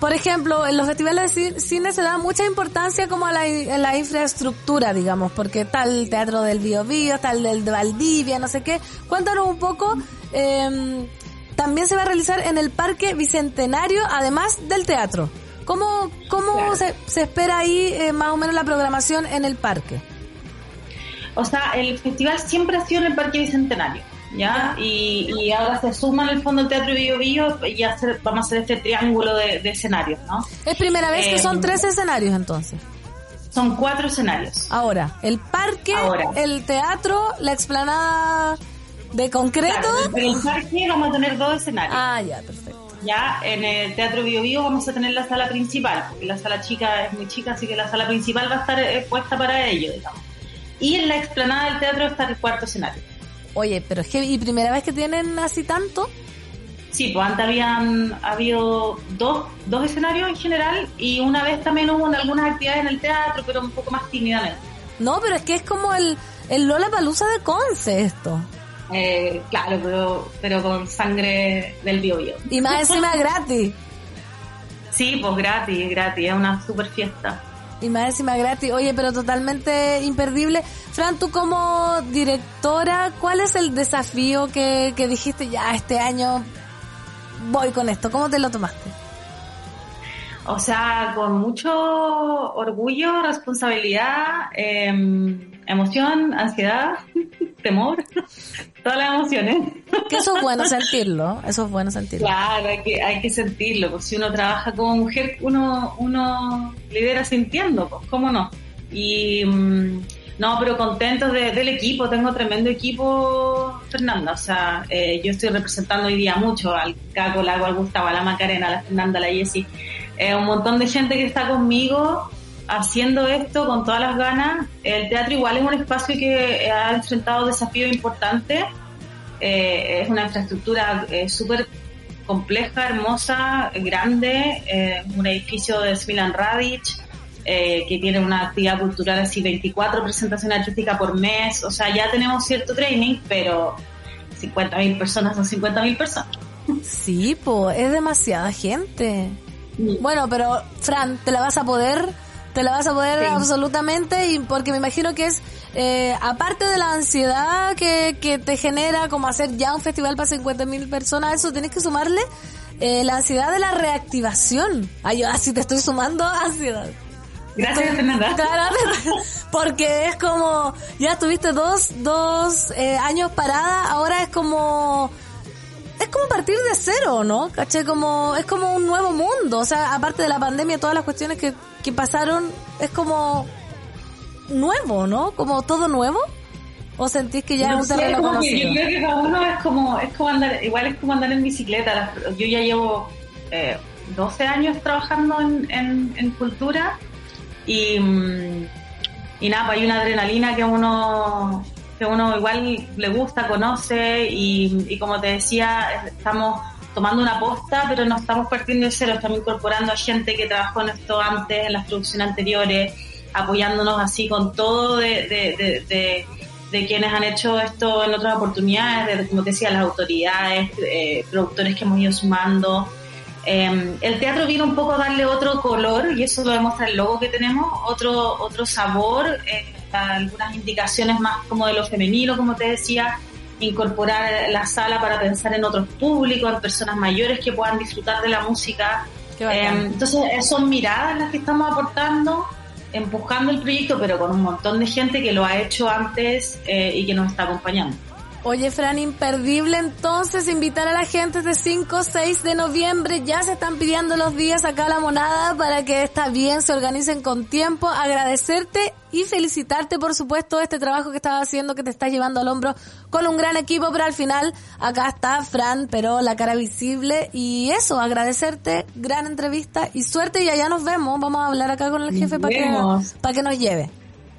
[SPEAKER 2] por ejemplo, en los festivales de ci- cine se da mucha importancia como a la, in- a la infraestructura, digamos, porque está el Teatro del Bio Bio, está el del de Valdivia, no sé qué. Cuéntanos un poco, eh, también se va a realizar en el Parque Bicentenario, además del teatro. ¿Cómo, cómo
[SPEAKER 10] Claro.
[SPEAKER 2] se, se espera ahí eh, más o menos la programación en el parque?
[SPEAKER 10] O sea, el festival siempre ha sido en el Parque Bicentenario, ¿ya? Y, y ahora se suma en el fondo el Teatro Bio Bio y hacer, vamos a hacer este triángulo de, de escenarios, ¿no?
[SPEAKER 2] Es primera vez que son tres escenarios entonces.
[SPEAKER 10] Son cuatro escenarios.
[SPEAKER 2] Ahora, el parque,
[SPEAKER 10] Ahora.
[SPEAKER 2] el teatro, la explanada de concreto.
[SPEAKER 10] Claro, en el parque vamos a tener dos escenarios.
[SPEAKER 2] Ah, ya, perfecto.
[SPEAKER 10] Ya en el Teatro Bio Bio vamos a tener la sala principal, porque la sala chica es muy chica, así que la sala principal va a estar eh, puesta para ello, digamos. Y en la explanada del teatro está el cuarto escenario.
[SPEAKER 2] Oye, pero es que, ¿y primera vez que tienen así tanto?
[SPEAKER 10] Sí, pues antes habían habido dos, dos escenarios en general y una vez también hubo algunas actividades en el teatro, pero un poco más tímidamente.
[SPEAKER 2] No, pero es que es como el, el Lola Palusa de Conce esto.
[SPEAKER 10] Eh, claro, pero, pero con sangre del Bio Bio.
[SPEAKER 2] Y más encima [laughs] gratis.
[SPEAKER 10] Sí, pues gratis, gratis, es una super fiesta.
[SPEAKER 2] Y más encima gratis. Oye, pero totalmente imperdible. Fran, tú como directora, ¿cuál es el desafío que, que dijiste ya este año voy con esto? ¿Cómo te lo tomaste?
[SPEAKER 10] O sea, con mucho orgullo, responsabilidad, eh, emoción, ansiedad, [laughs] temor, todas las emociones.
[SPEAKER 2] Que eso es bueno sentirlo, eso es bueno sentirlo.
[SPEAKER 10] Claro, hay que, hay que sentirlo, pues si uno trabaja como mujer, uno, uno lidera sintiendo, pues cómo no. Y mm, no, pero contentos de- del equipo, tengo tremendo equipo, Fernanda, o sea, eh, yo estoy representando hoy día mucho al Caco, al Gustavo, a la Macarena, a la Fernanda, a la Jessie, eh, un montón de gente que está conmigo haciendo esto con todas las ganas. El teatro igual es un espacio que ha enfrentado desafíos importantes, eh, es una infraestructura eh, súper compleja, hermosa, grande, eh, un edificio de Smilan Radic, eh, que tiene una actividad cultural así 24 presentaciones artísticas por mes, o sea, ya tenemos cierto training, pero 50.000 personas son 50.000 personas.
[SPEAKER 2] Sí, pues es demasiada gente. Bueno, pero Fran, te la vas a poder, te la vas a poder
[SPEAKER 10] Sí.
[SPEAKER 2] absolutamente y porque me imagino que es eh, aparte de la ansiedad que, que te genera como hacer ya un festival para 50.000 personas, eso tienes que sumarle eh, la ansiedad de la reactivación. Ay, yo así te estoy sumando [laughs] ansiedad.
[SPEAKER 10] Gracias, Fernanda.
[SPEAKER 2] Claro, porque es como, ya estuviste dos, dos eh, años parada, ahora es como, es como partir de cero, ¿no? ¿Caché? Como, es como un nuevo mundo, o sea, aparte de la pandemia, todas las cuestiones que, que pasaron, es como nuevo, ¿no? Como todo nuevo. ¿O sentís que ya
[SPEAKER 10] No
[SPEAKER 2] es un terreno conocido?
[SPEAKER 10] yo creo que cada uno es como, es como andar, igual es como andar en bicicleta. Yo ya llevo eh, 12 años trabajando en, en, en cultura y, mm, y nada, pues hay una adrenalina que uno que uno igual le gusta, conoce y, y como te decía, estamos tomando una posta, pero no estamos partiendo de cero, estamos incorporando a gente que trabajó en esto antes, en las producciones anteriores, apoyándonos así con todo de, de, de, de, quienes han hecho esto en otras oportunidades, de, como te decía, las autoridades, eh, productores que hemos ido sumando. Eh, el teatro vino un poco a darle otro color, y eso lo demuestra el logo que tenemos, otro, otro sabor, eh, algunas indicaciones más como de lo femenino, como te decía, incorporar la sala para pensar en otros públicos, en personas mayores que puedan disfrutar de la música. Eh, entonces, son miradas las que estamos aportando, empujando el proyecto, pero con un montón de gente que lo ha hecho antes eh, y que nos está acompañando.
[SPEAKER 2] Oye, Fran, imperdible entonces invitar a la gente de 5 6 de noviembre. Ya se están pidiendo los días acá a la monada para que está bien, se organicen con tiempo. Agradecerte y felicitarte, por supuesto, este trabajo que estás haciendo, que te estás llevando al hombro con un gran equipo, pero al final acá está Fran, pero la cara visible. Y eso, agradecerte, gran entrevista y suerte y allá nos vemos. Vamos a hablar acá con el jefe para que, para que nos lleve.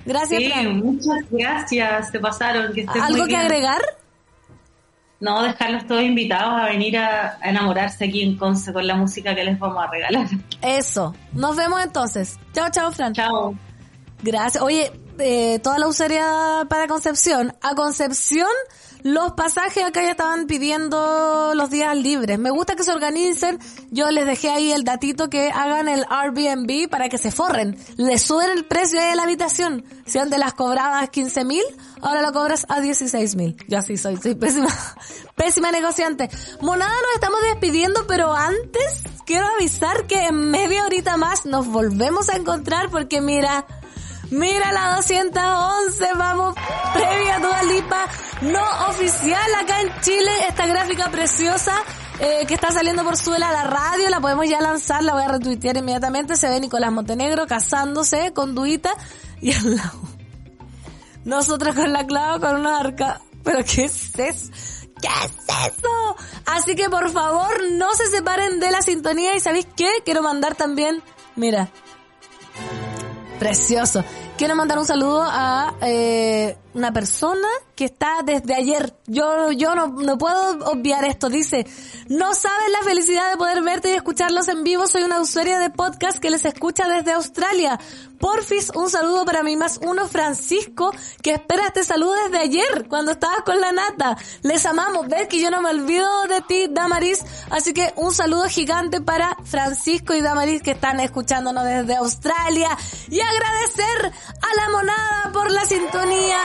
[SPEAKER 2] Gracias,
[SPEAKER 10] sí,
[SPEAKER 2] Fran.
[SPEAKER 10] muchas gracias, te pasaron. Que estés
[SPEAKER 2] ¿Algo
[SPEAKER 10] muy
[SPEAKER 2] que
[SPEAKER 10] bien.
[SPEAKER 2] agregar?
[SPEAKER 10] No, dejarlos todos invitados a venir a, a enamorarse aquí en Conce con la música que les vamos a regalar.
[SPEAKER 2] Eso. Nos vemos entonces. Chao, chao, Fran.
[SPEAKER 10] Chao.
[SPEAKER 2] Gracias. Oye, eh, toda la usería para Concepción. A Concepción, los pasajes acá ya estaban pidiendo los días libres. Me gusta que se organicen. Yo les dejé ahí el datito que hagan el Airbnb para que se forren. Le suben el precio de la habitación. Si antes las cobrabas 15 mil, ahora lo cobras a 16 mil. Yo así soy, soy pésima, [laughs] pésima negociante. Monada, nos estamos despidiendo, pero antes quiero avisar que en media horita más nos volvemos a encontrar porque mira, Mira la 211, vamos, previa a Dua Lipa, no oficial acá en Chile, esta gráfica preciosa eh, que está saliendo por suela la radio, la podemos ya lanzar, la voy a retuitear inmediatamente, se ve Nicolás Montenegro casándose con Duita y al lado. Nosotros con la clava con una arca. ¿Pero qué es eso? ¿Qué es eso? Así que por favor no se separen de la sintonía y ¿sabéis qué? Quiero mandar también, mira, Precioso. Quiero mandar un saludo a eh, una persona que está desde ayer. Yo yo no, no puedo obviar esto. Dice, no sabes la felicidad de poder verte y escucharlos en vivo. Soy una usuaria de podcast que les escucha desde Australia. Porfis, un saludo para mí más uno, Francisco, que espera este saludo desde ayer, cuando estabas con la nata. Les amamos, ves que yo no me olvido de ti, Damaris. Así que un saludo gigante para Francisco y Damaris que están escuchándonos desde Australia. Y agradecer a la monada por la sintonía,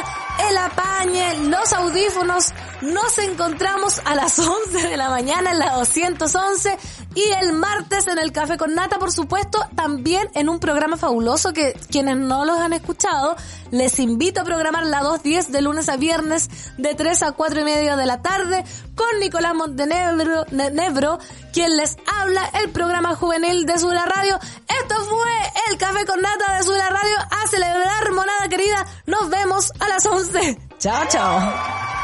[SPEAKER 2] el apañe, los audífonos. Nos encontramos a las [laughs] 11 de la mañana en la 211 y el martes en el Café con Nata, por supuesto, también en un programa fabuloso que quienes no los han escuchado, les invito a programar la 210 de lunes a viernes de 3 a 4 y media de la tarde con Nicolás Montenegro, Ne- Nebro, quien les habla el programa juvenil de Sula Radio. Esto fue el Café con Nata de Sula Radio a celebrar, monada querida. Nos vemos a las 11. Chao, chao.